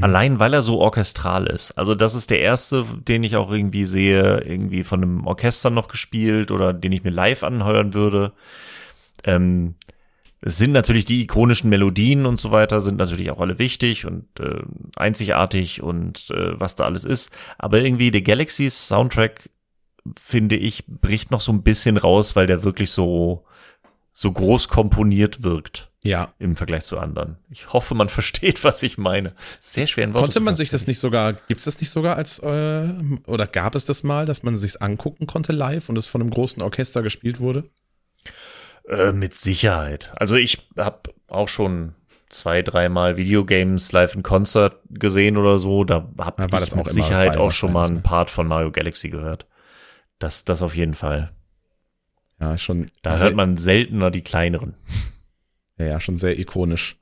Allein weil er so orchestral ist. Also das ist der erste, den ich auch irgendwie sehe, irgendwie von einem Orchester noch gespielt oder den ich mir live anhören würde. Ähm, es sind natürlich die ikonischen Melodien und so weiter, sind natürlich auch alle wichtig und äh, einzigartig und äh, was da alles ist. Aber irgendwie der Galaxy Soundtrack, finde ich, bricht noch so ein bisschen raus, weil der wirklich so, so groß komponiert wirkt Ja, im Vergleich zu anderen. Ich hoffe, man [LAUGHS] versteht, was ich meine. Sehr schwer in Worte Konnte man sich das nicht sogar, gibt's das nicht sogar als, äh, oder gab es das mal, dass man sich's angucken konnte live und es von einem großen Orchester gespielt wurde? Äh, mit Sicherheit. Also ich habe auch schon zwei, dreimal Videogames live in Concert gesehen oder so. Da habe ich das auch mit Sicherheit auch schon mal einen ne? Part von Mario Galaxy gehört. Das, das auf jeden Fall. Ja, schon, Da hört man seltener die kleineren. ja, ja, schon sehr ikonisch.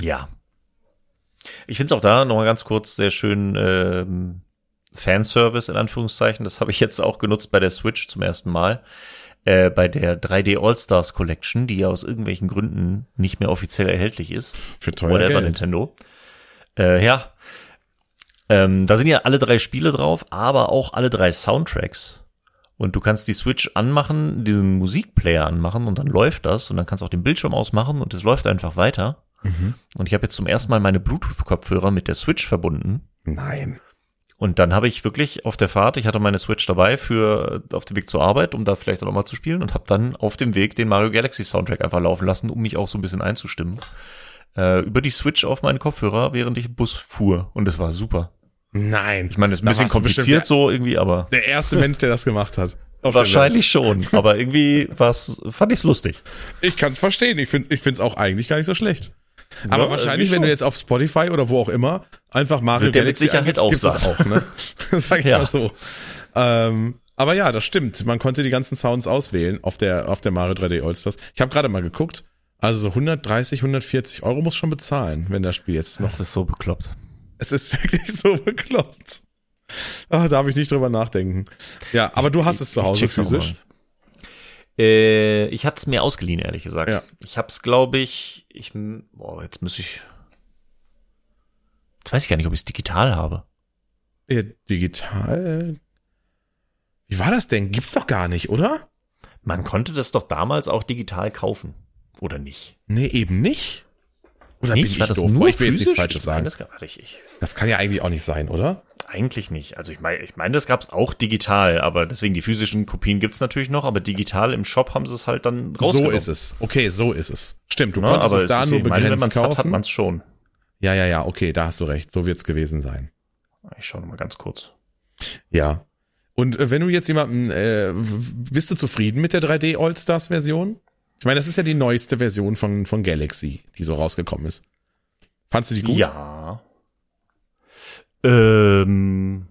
Ja. Ich finde es auch da nochmal ganz kurz sehr schön ähm, Fanservice in Anführungszeichen. Das habe ich jetzt auch genutzt bei der Switch zum ersten Mal. Äh, bei der 3D All-Stars Collection, die ja aus irgendwelchen Gründen nicht mehr offiziell erhältlich ist. Für teuer Whatever Geld. Nintendo. Äh, ja. Ähm, da sind ja alle drei Spiele drauf, aber auch alle drei Soundtracks. Und du kannst die Switch anmachen, diesen Musikplayer anmachen und dann läuft das und dann kannst du auch den Bildschirm ausmachen und es läuft einfach weiter. Mhm. Und ich habe jetzt zum ersten Mal meine Bluetooth-Kopfhörer mit der Switch verbunden. Nein. Und dann habe ich wirklich auf der Fahrt, ich hatte meine Switch dabei für auf dem Weg zur Arbeit, um da vielleicht auch noch mal zu spielen und habe dann auf dem Weg den Mario Galaxy Soundtrack einfach laufen lassen, um mich auch so ein bisschen einzustimmen. Äh, über die Switch auf meine Kopfhörer, während ich im Bus fuhr. Und es war super. Nein. Ich meine, es ist ein bisschen kompliziert so irgendwie, aber Der, der erste Mensch, der das gemacht hat. Der wahrscheinlich schon. Aber irgendwie war's, fand ich's lustig. Ich kann's verstehen. Ich finde ich find's auch eigentlich gar nicht so schlecht. Aber Ja, wahrscheinlich, irgendwie wenn du jetzt auf Spotify oder wo auch immer einfach Mario Wird der Galaxy eingibst, auch gibt's es auch, ne? [LAUGHS] Sag ich Ja. mal so. Ähm, aber ja, das stimmt. Man konnte die ganzen Sounds auswählen auf der, auf der Mario 3D All-Stars. Ich habe gerade mal geguckt. Also so 130, 140 Euro muss schon bezahlen, wenn das Spiel jetzt noch. Das ist so bekloppt. Es ist [LAUGHS] wirklich so bekloppt. Ah, darf ich nicht drüber nachdenken. Ja, aber du hast es zu Hause physisch. Äh, ich hatte es mir ausgeliehen, ehrlich gesagt. Ja. Ich hab's, glaube ich, ich, boah, jetzt muss ich, jetzt weiß ich gar nicht, ob ich es digital habe. Ja, digital. Wie war das denn? Gibt's doch gar nicht, oder? Man konnte das doch damals auch digital kaufen, oder nicht? Nee, eben nicht. Oder bin ich War das doof? nur ich will jetzt nichts physisch? Falsches Ich sagen. ich, ich, Das kann ja eigentlich auch nicht sein, oder? eigentlich nicht. Also ich meine, ich meine, das gab's auch digital, aber deswegen die physischen Kopien gibt's natürlich noch, aber digital im Shop haben sie es halt dann So rausgenommen. ist es. Okay, so ist es. Stimmt, du Ne? konntest es da nur ich meine, wenn begrenzt man's hat, hat kaufen. man's schon. ja, ja, ja, okay, da hast du recht. So wird's gewesen sein. Ich schaue mal ganz kurz. Ja. Und äh, wenn du jetzt jemanden, äh, bist du zufrieden mit der 3D All-Stars Version? Ich meine, das ist ja die neueste Version von, von Galaxy, die so rausgekommen ist. Fandst du die gut? Ja. Ähm.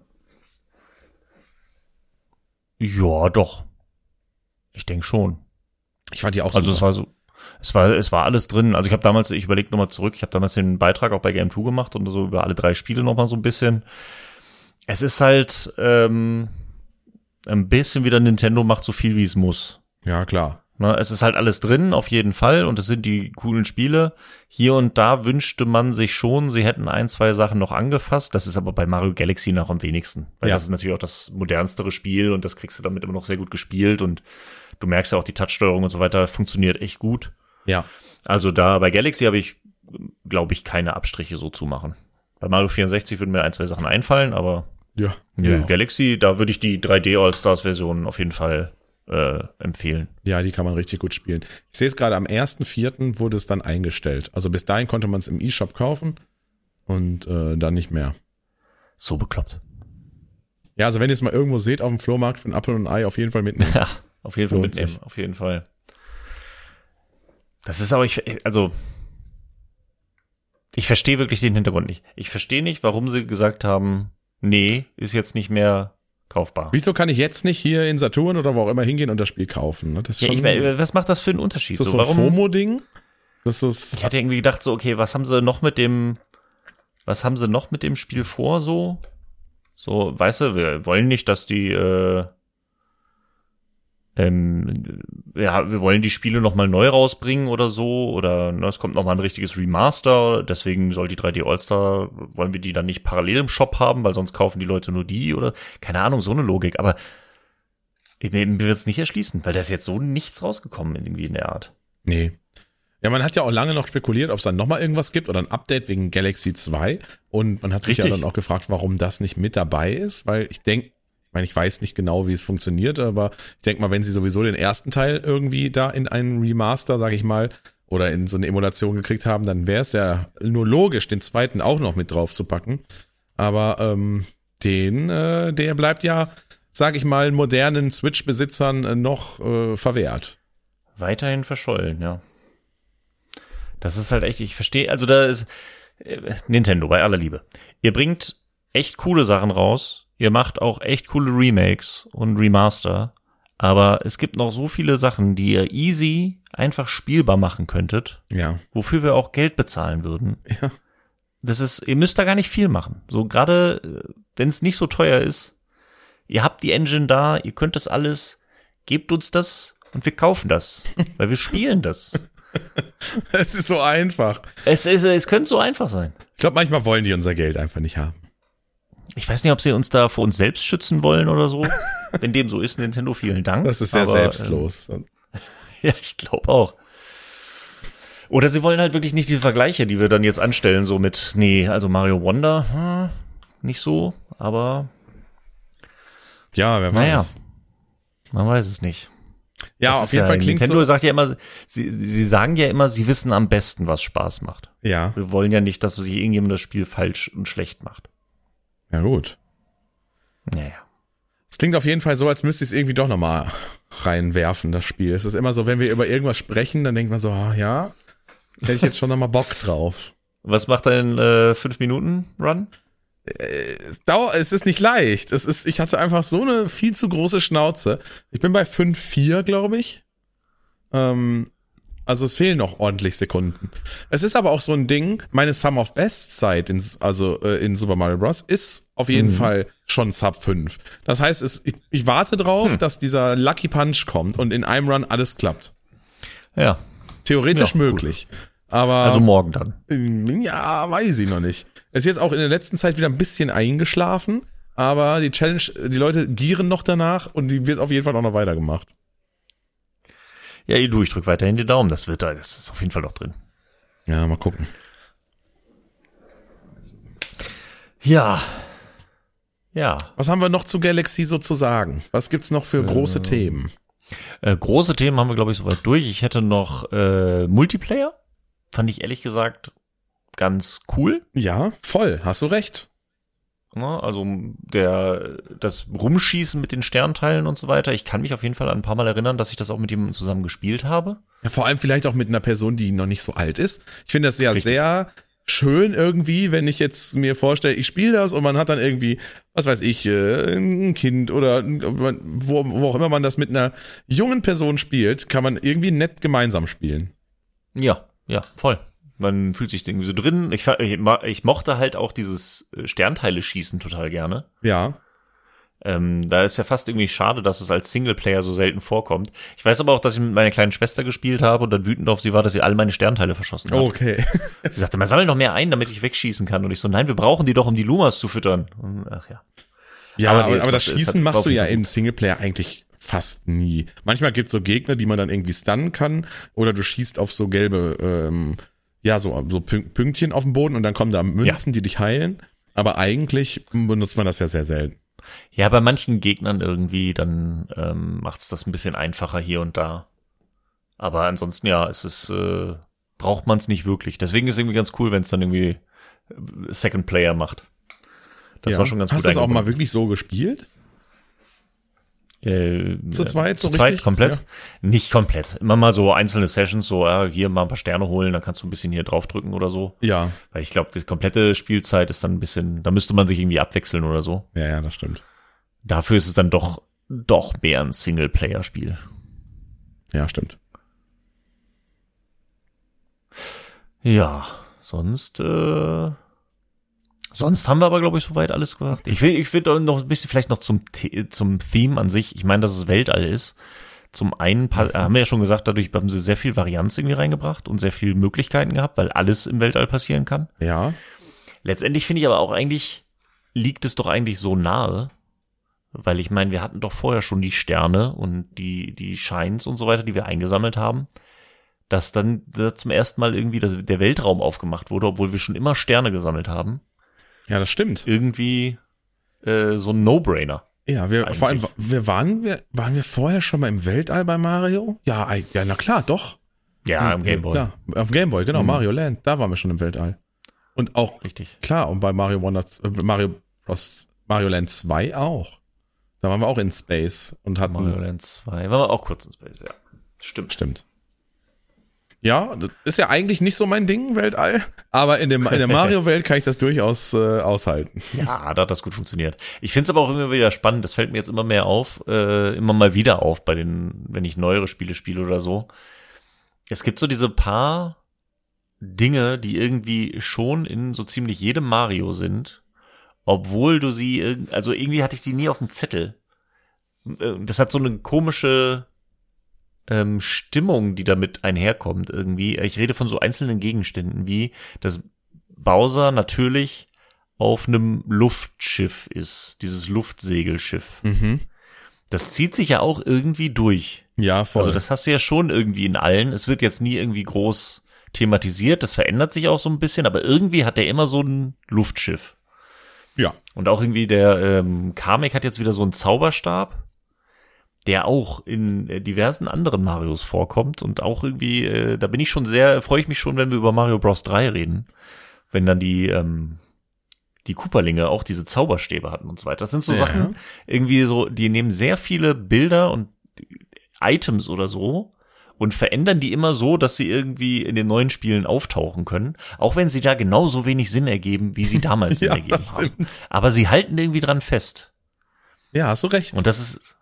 Ja, doch. Ich denke schon. Ich fand die auch Also es super. war so, Es war, es war alles drin. Also ich habe damals, ich überlege nochmal zurück, ich habe damals den Beitrag auch bei Game 2 gemacht und so über alle drei Spiele nochmal so ein bisschen. Es ist halt ähm, ein bisschen wieder Nintendo macht so viel, wie es muss. Ja, klar. Ne, es ist halt alles drin, auf jeden Fall, und es sind die coolen Spiele. Hier und da wünschte man sich schon, sie hätten ein, zwei Sachen noch angefasst. Das ist aber bei Mario Galaxy noch am wenigsten. Weil Ja. das ist natürlich auch das modernstere Spiel und das kriegst du damit immer noch sehr gut gespielt und du merkst ja auch, die Touchsteuerung und so weiter funktioniert echt gut. Ja. Also da bei Galaxy habe ich, glaube ich, keine Abstriche so zu machen. Bei Mario 64 würden mir ein, zwei Sachen einfallen, aber Ja. nö, Ja. Galaxy, da würde ich die 3D All-Stars-Version auf jeden Fall äh, empfehlen. ja, die kann man richtig gut spielen. Ich sehe es gerade, am 1.4. wurde es dann eingestellt. Also bis dahin konnte man es im E-Shop kaufen und äh, dann nicht mehr. So bekloppt. Ja, also wenn ihr es mal irgendwo seht auf dem Flohmarkt für ein Apfel und ein Ei, auf jeden Fall mitnehmen. [LAUGHS] Ja, auf jeden Fall Lohnt mitnehmen, sich. auf jeden Fall. Das ist aber, ich, also, ich verstehe wirklich den Hintergrund nicht. Ich verstehe nicht, warum sie gesagt haben, nee, ist jetzt nicht mehr kaufbar. Wieso kann ich jetzt nicht hier in Saturn oder wo auch immer hingehen und das Spiel kaufen? ne? Das ist Ja, schon ich, was macht das für einen Unterschied? das ist so ein FOMO-Ding. Ist Ich hatte irgendwie gedacht, so, okay, was haben sie noch mit dem, was haben sie noch mit dem Spiel vor, so? So, weißt du, wir wollen nicht, dass die, äh, ähm, ja, wir wollen die Spiele nochmal neu rausbringen oder so, oder ne, es kommt nochmal ein richtiges Remaster, deswegen soll die 3D All-Star, wollen wir die dann nicht parallel im Shop haben, weil sonst kaufen die Leute nur die oder, keine Ahnung, so eine Logik, aber ich, mir wird es nicht erschließen, weil da ist jetzt so nichts rausgekommen irgendwie in der Art. Nee. Ja, man hat ja auch lange noch spekuliert, ob es dann nochmal irgendwas gibt oder ein Update wegen Galaxy 2. Und man hat sich ja Richtig. dann auch gefragt, warum das nicht mit dabei ist, weil ich denke, meine, ich weiß nicht genau, wie es funktioniert, aber ich denke mal, wenn sie sowieso den ersten Teil irgendwie da in einen Remaster, sag ich mal, oder in so eine Emulation gekriegt haben, dann wäre es ja nur logisch, den zweiten auch noch mit drauf zu packen. Aber ähm, den, äh, der bleibt ja, sag ich mal, modernen Switch-Besitzern äh, noch äh, verwehrt. Weiterhin verschollen, ja. Das ist halt echt, ich verstehe, also da ist äh, Nintendo bei aller Liebe. Ihr bringt echt coole Sachen raus, ihr macht auch echt coole Remakes und Remaster, aber es gibt noch so viele Sachen, die ihr easy einfach spielbar machen könntet, Ja. wofür wir auch Geld bezahlen würden. Ja. Das ist, ihr müsst da gar nicht viel machen. So gerade, wenn es nicht so teuer ist, ihr habt die Engine da, ihr könnt das alles, gebt uns das und wir kaufen das, [LAUGHS] weil wir spielen das. Es ist so einfach. Es, es, es könnte so einfach sein. Ich glaube, manchmal wollen die unser Geld einfach nicht haben. Ich weiß nicht, ob sie uns da vor uns selbst schützen wollen oder so. [LAUGHS] Wenn dem so ist, Nintendo, vielen Dank. Das ist sehr Aber, selbstlos. Ähm, [LAUGHS] ja, ich glaube auch. Oder sie wollen halt wirklich nicht die Vergleiche, die wir dann jetzt anstellen, so mit, nee, also Mario Wonder, hm, nicht so, aber ja, wer weiß. Naja. man weiß es nicht. Ja, Das auf jeden ja, Fall klingt Nintendo so. sagt ja immer, sie, sie sagen ja immer, sie wissen am besten, was Spaß macht. Ja, Wir wollen ja nicht, dass sich irgendjemand das Spiel falsch und schlecht macht. Ja gut. Naja. Es klingt auf jeden Fall so, als müsste ich es irgendwie doch nochmal reinwerfen, das Spiel. Es ist immer so, wenn wir über irgendwas sprechen, dann denkt man so, ah, ja, hätte ich jetzt schon nochmal Bock drauf. Was macht dein äh, 5-Minuten-Run? Es, dauer, es ist nicht leicht. Es ist, ich hatte einfach so eine viel zu große Schnauze. Ich bin bei 5,4, glaube ich. Ähm, also es fehlen noch ordentlich Sekunden. Es ist aber auch so ein Ding, meine Sum of Best Zeit in, also äh, in Super Mario Bros. ist auf jeden Fall schon Sub 5. Das heißt, es, ich, ich warte drauf, dass dieser Lucky Punch kommt und in einem Run alles klappt. Ja, Theoretisch Ja, gut. möglich. Aber also morgen dann. ja, weiß ich noch nicht. Es ist jetzt auch in der letzten Zeit wieder ein bisschen eingeschlafen, aber die Challenge, die Leute gieren noch danach und die wird auf jeden Fall auch noch weitergemacht. Ja, du, ich drück weiterhin die Daumen. Das wird da, das ist auf jeden Fall noch drin. Ja, mal gucken. Ja. Ja. Was haben wir noch zu Galaxy so zu sagen? Was gibt's noch für große Themen? Äh, große Themen haben wir, glaube ich, soweit durch. Ich hätte noch äh, Multiplayer. Fand ich ehrlich gesagt ganz cool. Ja, voll, hast du recht. Ne? Also der das Rumschießen mit den Sternteilen und so weiter. Ich kann mich auf jeden Fall an ein paar Mal erinnern, dass ich das auch mit jemandem zusammen gespielt habe. Ja, vor allem vielleicht auch mit einer Person, die noch nicht so alt ist. Ich finde das ja Richtig. sehr schön irgendwie, wenn ich jetzt mir vorstelle, ich spiele das und man hat dann irgendwie, was weiß ich, äh, ein Kind oder wo, wo auch immer man das mit einer jungen Person spielt, kann man irgendwie nett gemeinsam spielen. Ja, ja, voll. Man fühlt sich irgendwie so drin. Ich, ich, ich mochte halt auch dieses äh, Sternteile schießen total gerne. Ja. Ähm, da ist ja fast irgendwie schade, dass es als Singleplayer so selten vorkommt. Ich weiß aber auch, dass ich mit meiner kleinen Schwester gespielt habe und dann wütend auf sie war, dass sie alle meine Sternteile verschossen hat. Okay. [LAUGHS] Sie sagte, man sammelt noch mehr ein, damit ich wegschießen kann. Und ich so, nein, wir brauchen die doch, um die Lumas zu füttern. Und, ach ja. Ja, Aber aber, aber das Schießen machst du ja im Singleplayer eigentlich fast nie. Manchmal gibt's so Gegner, die man dann irgendwie stunnen kann, oder du schießt auf so gelbe, ähm, ja, so, so Pün- Pünktchen auf dem Boden und dann kommen da Münzen, die dich heilen. Aber eigentlich benutzt man das ja sehr selten. Ja, bei manchen Gegnern irgendwie, dann ähm, macht's das ein bisschen einfacher hier und da. Aber ansonsten, ja, es ist, äh, braucht man es nicht wirklich. Deswegen ist irgendwie ganz cool, wenn es dann irgendwie äh, Second Player macht. Das ja. war schon ganz Hast gut du das auch mal wirklich so gespielt? Äh, Zu zweit, so zu zweit richtig? komplett? Ja. Nicht komplett. Immer mal so einzelne Sessions, so ja, hier mal ein paar Sterne holen, dann kannst du ein bisschen hier draufdrücken oder so. Ja. Weil ich glaube, die komplette Spielzeit ist dann ein bisschen, da müsste man sich irgendwie abwechseln oder so. Ja, ja, das stimmt. Dafür ist es dann doch, doch mehr ein Singleplayer-Spiel. Ja, stimmt. Ja, sonst, äh, sonst haben wir aber, glaube ich, soweit alles gemacht. Ich will, ich will noch ein bisschen vielleicht noch zum, zum Theme an sich. Ich meine, dass es Weltall ist. Zum einen haben wir ja schon gesagt, dadurch haben sie sehr viel Varianz irgendwie reingebracht und sehr viele Möglichkeiten gehabt, weil alles im Weltall passieren kann. Ja. Letztendlich finde ich aber auch eigentlich, liegt es doch eigentlich so nahe, weil ich meine, wir hatten doch vorher schon die Sterne und die, die Shines und so weiter, die wir eingesammelt haben, dass dann da zum ersten Mal irgendwie das, der Weltraum aufgemacht wurde, obwohl wir schon immer Sterne gesammelt haben. Ja, das stimmt. Irgendwie äh, so ein No-Brainer. Ja, wir, vor allem, wir waren, wir, waren wir vorher schon mal im Weltall bei Mario? Ja, ja, na klar, doch. Ja, im Gameboy. Klar, auf Gameboy, genau, Mhm. Mario Land, da waren wir schon im Weltall. Und auch, Richtig. klar, und bei Mario Wonder, äh, Mario Bros, Mario Land 2 auch. Da waren wir auch in Space und hatten, Mario Land 2. Waren wir auch kurz in Space, ja. Stimmt. stimmt. Ja, das ist ja eigentlich nicht so mein Ding, Weltall, aber in, dem, in der [LAUGHS] Mario-Welt kann ich das durchaus äh, aushalten. Ja, da hat das gut funktioniert. Ich finde es aber auch immer wieder spannend, das fällt mir jetzt immer mehr auf, äh, immer mal wieder auf bei den, wenn ich neuere Spiele spiele oder so. Es gibt so diese paar Dinge, die irgendwie schon in so ziemlich jedem Mario sind, obwohl du sie, also irgendwie hatte ich die nie auf dem Zettel. Äh, Das hat so eine komische ähm, Stimmung, die damit einherkommt irgendwie. Ich rede von so einzelnen Gegenständen, wie dass Bowser natürlich auf einem Luftschiff ist, dieses Luftsegelschiff. Mhm. Das zieht sich ja auch irgendwie durch. Ja, voll. Also das hast du ja schon irgendwie in allen. Es wird jetzt nie irgendwie groß thematisiert, das verändert sich auch so ein bisschen, aber irgendwie hat der immer so ein Luftschiff. ja. Und auch irgendwie der ähm, Kamek hat jetzt wieder so einen Zauberstab, der auch in äh, diversen anderen Marios vorkommt und auch irgendwie, äh, da bin ich schon sehr, freue ich mich schon, wenn wir über Mario Bros. 3 reden, wenn dann die ähm, die Cooperlinge auch diese Zauberstäbe hatten und so weiter. Das sind so Ja. Sachen, irgendwie so, die nehmen sehr viele Bilder und Items oder so und verändern die immer so, dass sie irgendwie in den neuen Spielen auftauchen können, auch wenn sie da genauso wenig Sinn ergeben, wie sie damals Sinn [LAUGHS] Ja, ergeben haben. Aber sie halten irgendwie dran fest. Ja, hast du recht. Und das ist,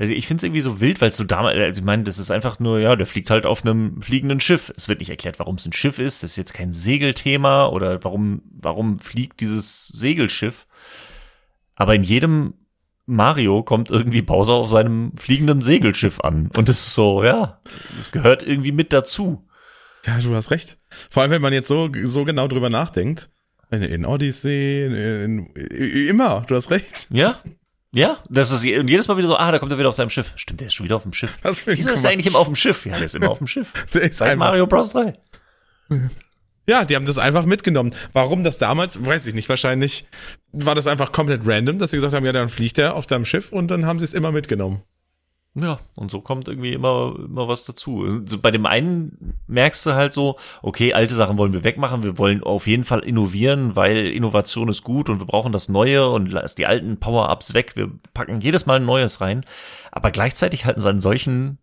also ich finde es irgendwie so wild, weil es so damals, also ich meine, das ist einfach nur, ja, der fliegt halt auf einem fliegenden Schiff. Es wird nicht erklärt, warum es ein Schiff ist. Das ist jetzt kein Segelthema oder warum, warum fliegt dieses Segelschiff. Aber in jedem Mario kommt irgendwie Bowser auf seinem fliegenden Segelschiff an. Und es ist so, ja, es gehört irgendwie mit dazu. Ja, du hast recht. Vor allem, wenn man jetzt so, so genau drüber nachdenkt. In, in Odyssey, in, in, in, immer, du hast recht. Ja? Ja, das ist und jedes Mal wieder so, ah, da kommt er wieder auf seinem Schiff. Stimmt, der ist schon wieder auf dem Schiff. Wieso ist er eigentlich immer auf dem Schiff? Ja, der ist immer auf dem Schiff. [LAUGHS] Der ist Seit einfach, Mario Bros. 3. Ja, die haben das einfach mitgenommen. Warum das damals, weiß ich nicht. Wahrscheinlich war das einfach komplett random, dass sie gesagt haben, ja, dann fliegt er auf deinem Schiff und dann haben sie es immer mitgenommen. Ja, und so kommt irgendwie immer, immer was dazu. Bei dem einen merkst du halt so, okay, alte Sachen wollen wir wegmachen, wir wollen auf jeden Fall innovieren, weil Innovation ist gut und wir brauchen das Neue und lass die alten Power-Ups weg, wir packen jedes Mal ein Neues rein. Aber gleichzeitig halten sie an solchen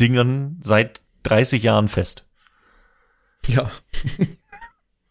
Dingen seit 30 Jahren fest. Ja.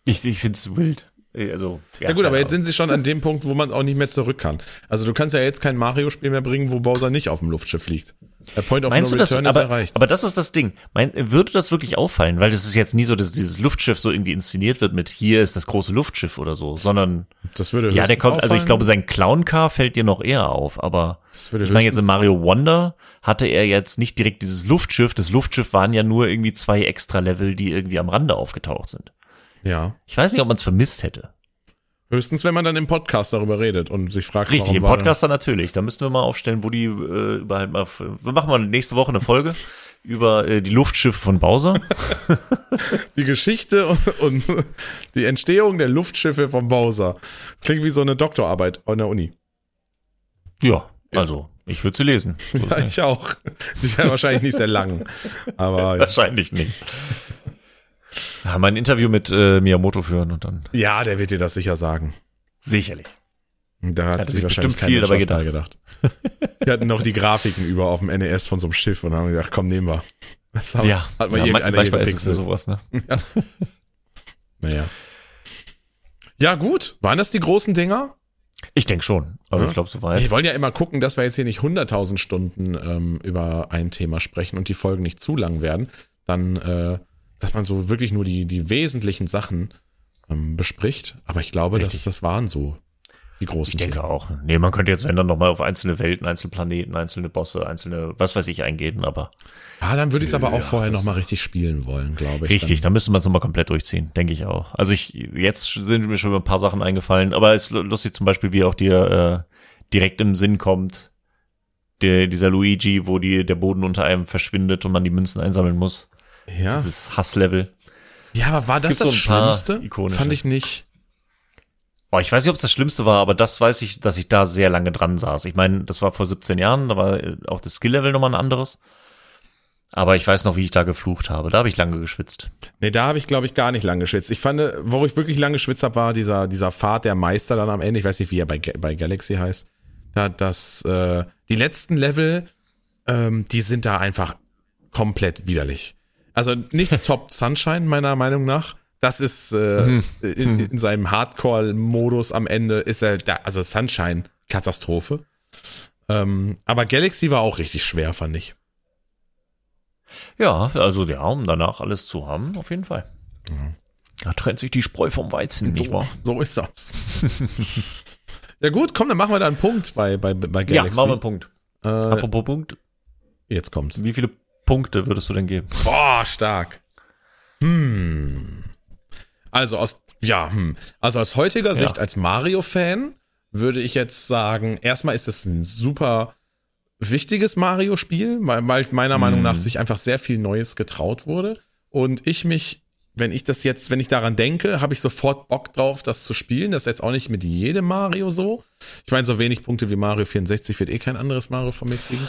Ich, ich find's wild. Also, Ja, gut, aber jetzt sind sie schon an dem Punkt, wo man auch nicht mehr zurück kann. Also du kannst ja jetzt kein Mario-Spiel mehr bringen, wo Bowser nicht auf dem Luftschiff fliegt. Der Point of Meinst No du das? Return ist Aber, erreicht. aber das ist das Ding. Mein, würde das wirklich auffallen? Weil das ist jetzt nie so, dass dieses Luftschiff so irgendwie inszeniert wird mit hier ist das große Luftschiff oder so, sondern das würde ja, der kommt, also ich auffallen. glaube, sein Clown-Car fällt dir noch eher auf, aber Das würde ich meine jetzt in Mario Wonder hatte er jetzt nicht direkt dieses Luftschiff. Das Luftschiff waren ja nur irgendwie zwei extra Level, die irgendwie am Rande aufgetaucht sind. Ja. Ich weiß nicht, ob man es vermisst hätte. Höchstens, wenn man dann im Podcast darüber redet und sich fragt, Richtig, im Podcast dann natürlich. Da müssten wir mal aufstellen, wo die äh, überall mal. Wir machen mal nächste Woche eine Folge [LAUGHS] über äh, die Luftschiffe von Bowser. [LAUGHS] die Geschichte und, und die Entstehung der Luftschiffe von Bowser. Klingt wie so eine Doktorarbeit an der Uni. ja, also ich würde sie lesen. [LAUGHS] Ja, ich auch. Sie wäre wahrscheinlich nicht sehr lang. Aber. Wahrscheinlich nicht. Ja, mal ein Interview mit äh, Miyamoto führen und dann ja, der wird dir das sicher sagen. sicherlich. Da hat, Hat sich bestimmt viel dabei bei gedacht. Wir hatten noch die Grafiken über auf dem NES von so einem Schiff und haben gedacht, komm, nehmen wir. Das haben, Ja, hat mal ja irgendeiner hier manchmal ist es ja sowas, ne? Naja. Ja, gut. Waren das die großen Dinger? Ich denke schon. Also Ja. ich glaube, so weit. Wir wollen ja immer gucken, dass wir jetzt hier nicht 100.000 Stunden ähm, über ein Thema sprechen und die Folgen nicht zu lang werden. Dann, äh, dass man so wirklich nur die, die wesentlichen Sachen ähm, bespricht. Aber ich glaube, dass Richtig. das waren so die großen Ich denke Themen. auch. Nee, man könnte jetzt, wenn dann nochmal auf einzelne Welten, einzelne Planeten, einzelne Bosse, einzelne, was weiß ich, eingehen, aber Ah, dann würde ich es aber auch Ja, vorher nochmal richtig spielen wollen, glaube ich. richtig, dann müsste man es nochmal komplett durchziehen, denke ich auch. Also ich, jetzt sind mir schon ein paar Sachen eingefallen, aber es ist lustig zum Beispiel, wie auch dir äh, direkt im Sinn kommt, der, dieser Luigi, wo die, der Boden unter einem verschwindet und man die Münzen einsammeln muss. Ja. Dieses Hasslevel. ja, aber war das gibt das so Schlimmste? Fand ich nicht. Oh, ich weiß nicht, ob es das Schlimmste war, aber das weiß ich, dass ich da sehr lange dran saß. Ich meine, das war vor 17 Jahren, da war äh, auch das Skill-Level nochmal ein anderes. Aber ich weiß noch, wie ich da geflucht habe. Da habe ich lange geschwitzt. Nee, da habe ich, glaube ich, gar nicht lang geschwitzt. Ich fand, wo ich wirklich lange geschwitzt habe, war dieser, dieser Pfad der Meister dann am Ende. Ich weiß nicht, wie er bei, bei Galaxy heißt. Da, das, äh, die letzten Level, ähm, die sind da einfach komplett widerlich. Also nichts [LAUGHS] toppt Sunshine, meiner Meinung nach. Das ist äh, in, in seinem Hardcore-Modus am Ende ist er da, also Sunshine, Katastrophe. Ähm, aber Galaxy war auch richtig schwer, fand ich. Ja, also ja, um danach alles zu haben, auf jeden Fall. Da trennt sich die Spreu vom Weizen, nicht wahr? So ist das. ja gut, komm, dann machen wir da einen Punkt bei, bei, bei Ja, Galaxy. machen wir einen Punkt. äh, Apropos Punkt, jetzt kommt's. wie viele Punkte würdest du denn geben? Boah, stark. Hm. Also aus, ja, hm. Also aus heutiger Sicht als Mario-Fan würde ich jetzt sagen, erstmal ist es ein super wichtiges Mario-Spiel, weil, weil meiner Meinung nach sich einfach sehr viel Neues getraut wurde. Und ich mich, wenn ich das jetzt, wenn ich daran denke, habe ich sofort Bock drauf, das zu spielen. Das ist jetzt auch nicht mit jedem Mario so. Ich meine, so wenig Punkte wie Mario 64 wird eh kein anderes Mario von mir kriegen.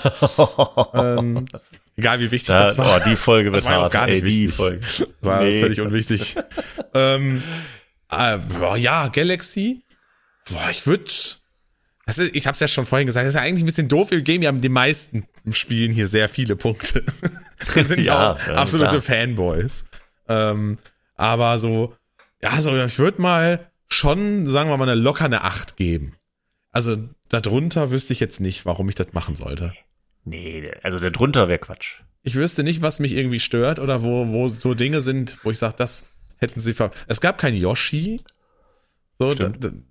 [LAUGHS] ähm, egal wie wichtig Da, das war. oh, die Folge wird Das war ja auch hart. gar nicht ey, die wichtig. Folge. Das war Nee. völlig unwichtig. ähm, äh, boah, ja, Galaxy. Boah, ich würde. Ich habe es ja schon vorhin gesagt, das ist ja eigentlich ein bisschen doof. Wir geben ja die meisten Spielen hier sehr viele Punkte. [LAUGHS] Wir sind ja, Ja, auch ja, absolute klar. Fanboys. Ähm, aber so, ja, so, ich würde mal schon, sagen wir mal, eine locker eine 8 geben. Also darunter wüsste ich jetzt nicht, warum ich das machen sollte. Nee, also der drunter wäre Quatsch. ich wüsste nicht, was mich irgendwie stört oder wo, wo so Dinge sind, wo ich sage, das hätten sie ver. Es gab keinen Yoshi. So,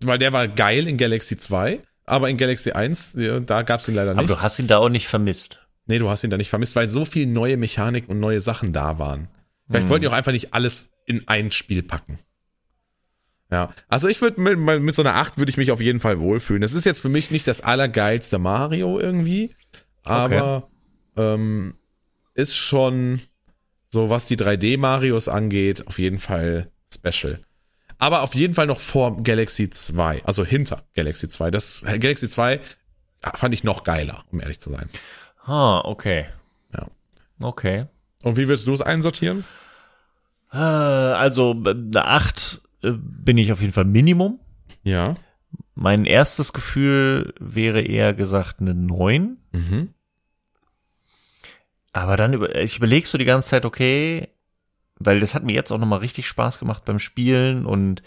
weil der war geil in Galaxy 2, aber in Galaxy 1, ja, da gab's ihn leider Aber nicht. du hast ihn da auch nicht vermisst. nee, du hast ihn da nicht vermisst, weil so viel neue Mechaniken und neue Sachen da waren. Vielleicht Hm. wollten die auch einfach nicht alles in ein Spiel packen. Ja, also ich würde mit, mit so einer 8 würde ich mich auf jeden Fall wohlfühlen. Das ist jetzt für mich nicht das allergeilste Mario irgendwie, aber ähm, ist schon so, was die 3D-Marios angeht, auf jeden Fall special. Aber auf jeden Fall noch vor Galaxy 2, also hinter Galaxy 2. Das Galaxy 2 fand ich noch geiler, um ehrlich zu sein. Ah, okay. Ja. Okay. Und wie würdest du es einsortieren? Äh, Also, eine 8 äh, bin ich auf jeden Fall Minimum. Ja. Mein erstes Gefühl wäre eher gesagt eine 9. Mhm. Aber dann über, ich überlege so die ganze Zeit, okay, weil das hat mir jetzt auch nochmal richtig Spaß gemacht beim Spielen und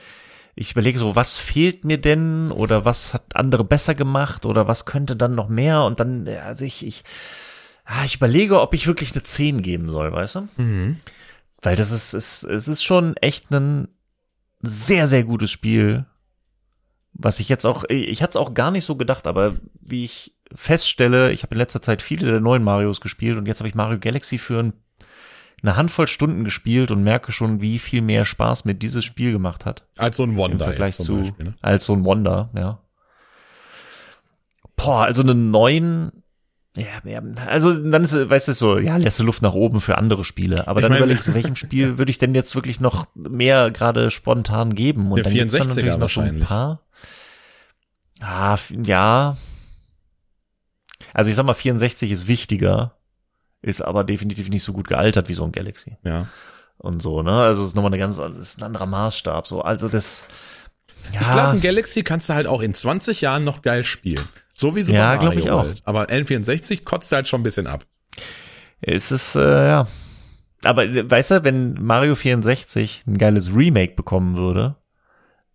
ich überlege so, was fehlt mir denn oder was hat andere besser gemacht oder was könnte dann noch mehr und dann, also ich, ich, ah, ich überlege, ob ich wirklich eine 10 geben soll, weißt du? Mhm. Weil das ist, ist, es ist schon echt ein sehr, sehr gutes Spiel. Was ich jetzt auch, ich hatte es auch gar nicht so gedacht, aber wie ich feststelle, ich habe in letzter Zeit viele der neuen Marios gespielt und jetzt habe ich Mario Galaxy für ein, eine Handvoll Stunden gespielt und merke schon, wie viel mehr Spaß mir dieses Spiel gemacht hat. Als so ein Wonder Im Vergleich zu, Beispiel, ne? als so ein Wonder, ja. Boah, also einen neuen, ja, also dann ist, weißt du, so, ja, lässt du Luft nach oben für andere Spiele. Aber Ich dann überlegst du, welchem Spiel [LAUGHS] würde ich denn jetzt wirklich noch mehr gerade spontan geben? Und Der dann gibt's dann 64er natürlich noch so ein paar. Ah, ja. Also ich sag mal, 64 ist wichtiger, ist aber definitiv nicht so gut gealtert wie so ein Galaxy Ja. und so, ne? Also es ist nochmal eine ganz, ist ein anderer Maßstab, so. Also das, ja. Ich glaube, ein Galaxy kannst du halt auch in 20 Jahren noch geil spielen. So wie Super Ja, Mario ich auch. World. Aber N64 kotzt halt schon ein bisschen ab. Es ist, äh, ja. Aber äh, weißt du, wenn Mario 64 ein geiles Remake bekommen würde,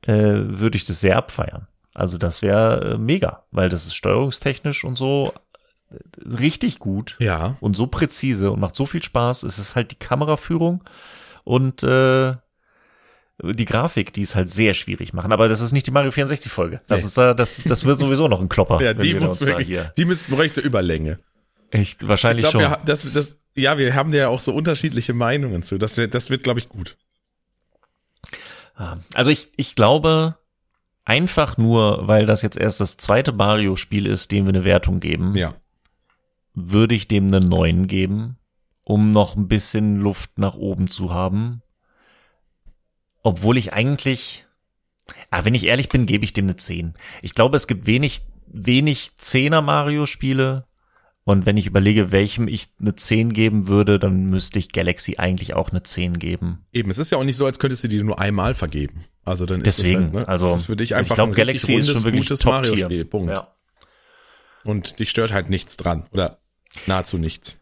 äh, würde ich das sehr abfeiern. Also das wäre äh, mega, weil das ist steuerungstechnisch und so äh, richtig gut Ja. und so präzise und macht so viel Spaß. Es ist halt die Kameraführung und äh, die Grafik, die es halt sehr schwierig machen. Aber das ist nicht die Mario 64 Folge. Das Nee. ist äh, das, das wird sowieso noch ein Klopper. [LAUGHS] Ja, die wir muss da wirklich, hier. die müssten bräuchte Überlänge. Echt, Ich wahrscheinlich glaube, schon. wir, das, das, ja, wir haben ja auch so unterschiedliche Meinungen zu. Das wird, das wird, glaube ich, gut. Ja, Also ich, ich glaube, einfach nur, weil das jetzt erst das zweite Mario-Spiel ist, dem wir eine Wertung geben, Ja. würde ich dem einen neuen geben, um noch ein bisschen Luft nach oben zu haben. Obwohl ich eigentlich, ah, wenn ich ehrlich bin, gebe ich dem eine 10. Ich glaube, es gibt wenig, wenig 10er Mario-Spiele. Und wenn ich überlege, welchem ich eine 10 geben würde, dann müsste ich Galaxy eigentlich auch eine 10 geben. Eben, es ist ja auch nicht so, als könntest du die nur einmal vergeben. Also dann ist Deswegen, es halt, ne? also das ist für dich ich einfach glaube, ein Galaxy ist rundes, schon wirklich gutes. Mario-Spiel. Punkt. Ja. Und dich stört halt nichts dran. Oder nahezu nichts.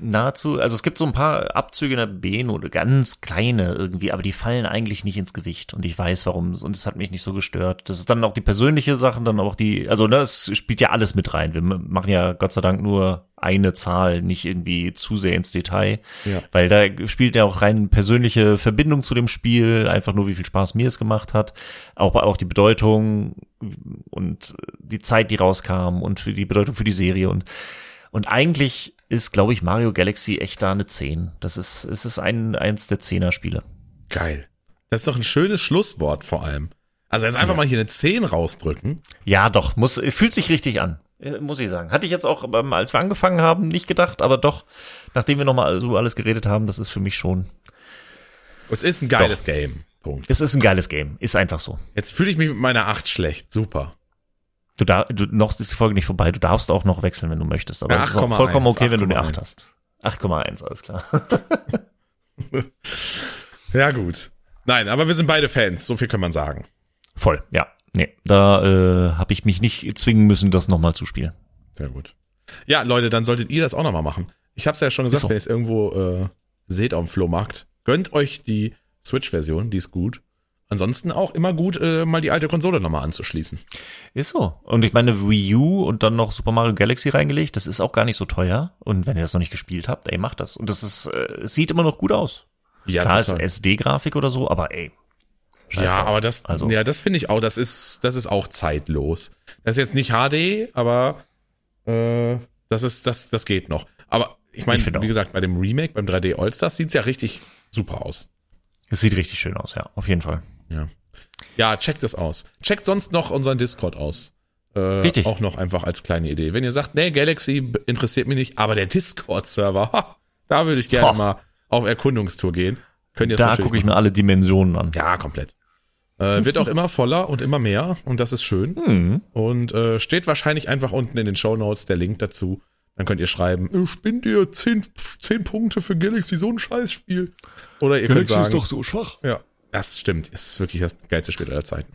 Nahezu, also es gibt so ein paar Abzüge in der B-Note, ganz kleine irgendwie, aber die fallen eigentlich nicht ins Gewicht und ich weiß warum und es hat mich nicht so gestört. Das ist dann auch die persönliche Sachen, dann auch die, also ne, es spielt ja alles mit rein. Wir machen ja Gott sei Dank nur eine Zahl, nicht irgendwie zu sehr ins Detail, Ja. weil da spielt ja auch rein persönliche Verbindung zu dem Spiel, einfach nur wie viel Spaß mir es gemacht hat, auch auch die Bedeutung und die Zeit, die rauskam und für die Bedeutung für die Serie und und eigentlich ist, glaube ich, Mario Galaxy echt da eine 10. Das ist, es ist ein, eins der Zehner-Spiele. Geil. Das ist doch ein schönes Schlusswort vor allem. Also jetzt einfach mal hier eine 10 rausdrücken. Ja, doch, muss, fühlt sich richtig an. äh, Muss ich sagen. Hatte ich jetzt auch, ähm, als wir angefangen haben, nicht gedacht, aber doch, nachdem wir nochmal so alles geredet haben, das ist für mich schon, Es ist ein geiles Game. Punkt. es ist ein geiles Game. Ist einfach so. Jetzt fühle ich mich mit meiner 8 schlecht. Super. Du, da, du noch ist die Folge nicht vorbei. Du darfst auch noch wechseln, wenn du möchtest. Aber Ja, es ist auch 8,1, vollkommen okay, wenn du eine 8,1. 8 hast. 8,1, alles klar. [LAUGHS] Ja, gut. Nein, aber wir sind beide Fans. So viel kann man sagen. Voll, ja. Nee, da äh, habe ich mich nicht zwingen müssen, das nochmal zu spielen. Sehr gut. Ja, Leute, dann solltet ihr das auch nochmal machen. Ich habe es ja schon gesagt, so. wenn ihr es irgendwo äh, seht auf dem Flohmarkt, gönnt euch die Switch-Version, die ist gut. Ansonsten auch immer gut, äh, mal die alte Konsole nochmal anzuschließen. Ist so. Und ich meine, Wii U und dann noch Super Mario Galaxy reingelegt, das ist auch gar nicht so teuer. Und wenn ihr das noch nicht gespielt habt, ey, macht das. Und das ist, äh, sieht immer noch gut aus. Ja, Klar ist total. SD-Grafik oder so, aber ey. scheiß ja drauf. aber das, Also- ja, das finde ich auch, das ist, das ist auch zeitlos. Das ist jetzt nicht HD, aber äh, das ist, das, das geht noch. Aber ich meine, wie gesagt, bei dem Remake, beim 3D All-Stars sieht's ja richtig super aus. Es sieht richtig schön aus, ja, auf jeden Fall. Ja. Ja, checkt es aus. Checkt sonst noch unseren Discord aus. Äh, Richtig. Auch noch einfach als kleine Idee. Wenn ihr sagt, nee, Galaxy interessiert mich nicht, aber der Discord-Server, [LAUGHS] ha, da würde ich gerne Ha. mal auf Erkundungstour gehen. Könnt ihr Da gucke ich machen. mir alle Dimensionen an. Ja, komplett. Äh, wird auch immer voller und immer mehr und das ist schön. Hm. Und äh, steht wahrscheinlich einfach unten in den Show Notes der Link dazu. Dann könnt ihr schreiben, ich bin dir 10, 10 Punkte für Galaxy, so ein Scheißspiel. Oder ihr könnt sagen, so schwach. ja, das stimmt. Es ist wirklich das geilste Spiel aller Zeiten.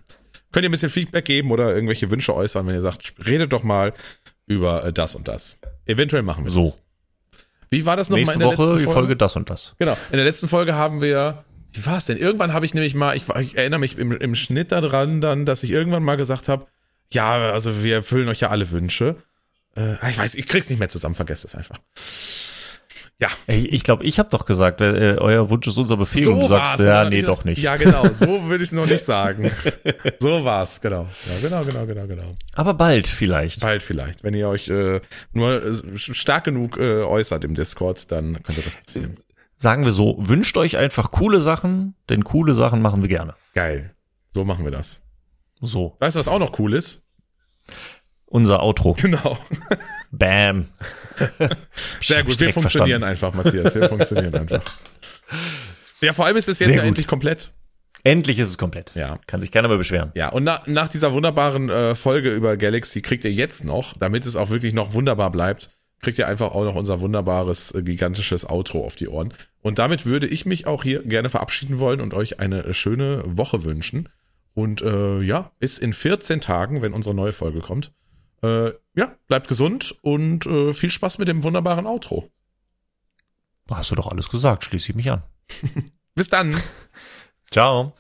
Könnt ihr ein bisschen Feedback geben oder irgendwelche Wünsche äußern, wenn ihr sagt, redet doch mal über äh, das und das. Eventuell machen wir So. das. Wie war das nochmal in der Woche letzten die Folge? Folge das und das. Genau. In der letzten Folge haben wir, wie war es denn? Irgendwann habe ich nämlich mal, ich, ich erinnere mich im, im Schnitt daran dann, dass ich irgendwann mal gesagt habe, ja, also wir erfüllen euch ja alle Wünsche. Äh, ich weiß, ich krieg's nicht mehr zusammen, vergesst es einfach. Ja. Ich glaube, ich, glaub, ich habe doch gesagt, äh, euer Wunsch ist unser Befehl. So und du sagst, ja, nee, doch nicht. Ja, genau, so [LAUGHS] würde ich es noch nicht sagen. so war's, genau. Ja, genau, genau, genau, genau. Aber bald vielleicht. Bald vielleicht. Wenn ihr euch äh, nur äh, stark genug äh, äußert im Discord, dann könnte das passieren. Sagen wir so, wünscht euch einfach coole Sachen, denn coole Sachen machen wir gerne. Geil. So machen wir das. So. Weißt du, was auch noch cool ist? Unser Outro. Genau. [LAUGHS] Bam. [LAUGHS] Sehr gut, wir funktionieren verstanden. einfach, Matthias. Wir funktionieren einfach. Ja, vor allem ist es jetzt Sehr ja gut. endlich komplett. Endlich ist es komplett. Ja. Kann sich keiner mehr beschweren. Ja, und na, nach dieser wunderbaren äh, Folge über Galaxy kriegt ihr jetzt noch, damit es auch wirklich noch wunderbar bleibt, kriegt ihr einfach auch noch unser wunderbares, äh, gigantisches Outro auf die Ohren. Und damit würde ich mich auch hier gerne verabschieden wollen und euch eine äh, schöne Woche wünschen. Und äh, ja, bis in 14 Tagen, wenn unsere neue Folge kommt. Äh, ja, bleibt gesund und äh, viel Spaß mit dem wunderbaren Outro. Hast du doch alles gesagt, schließe ich mich an. [LAUGHS] Bis dann. [LAUGHS] Ciao.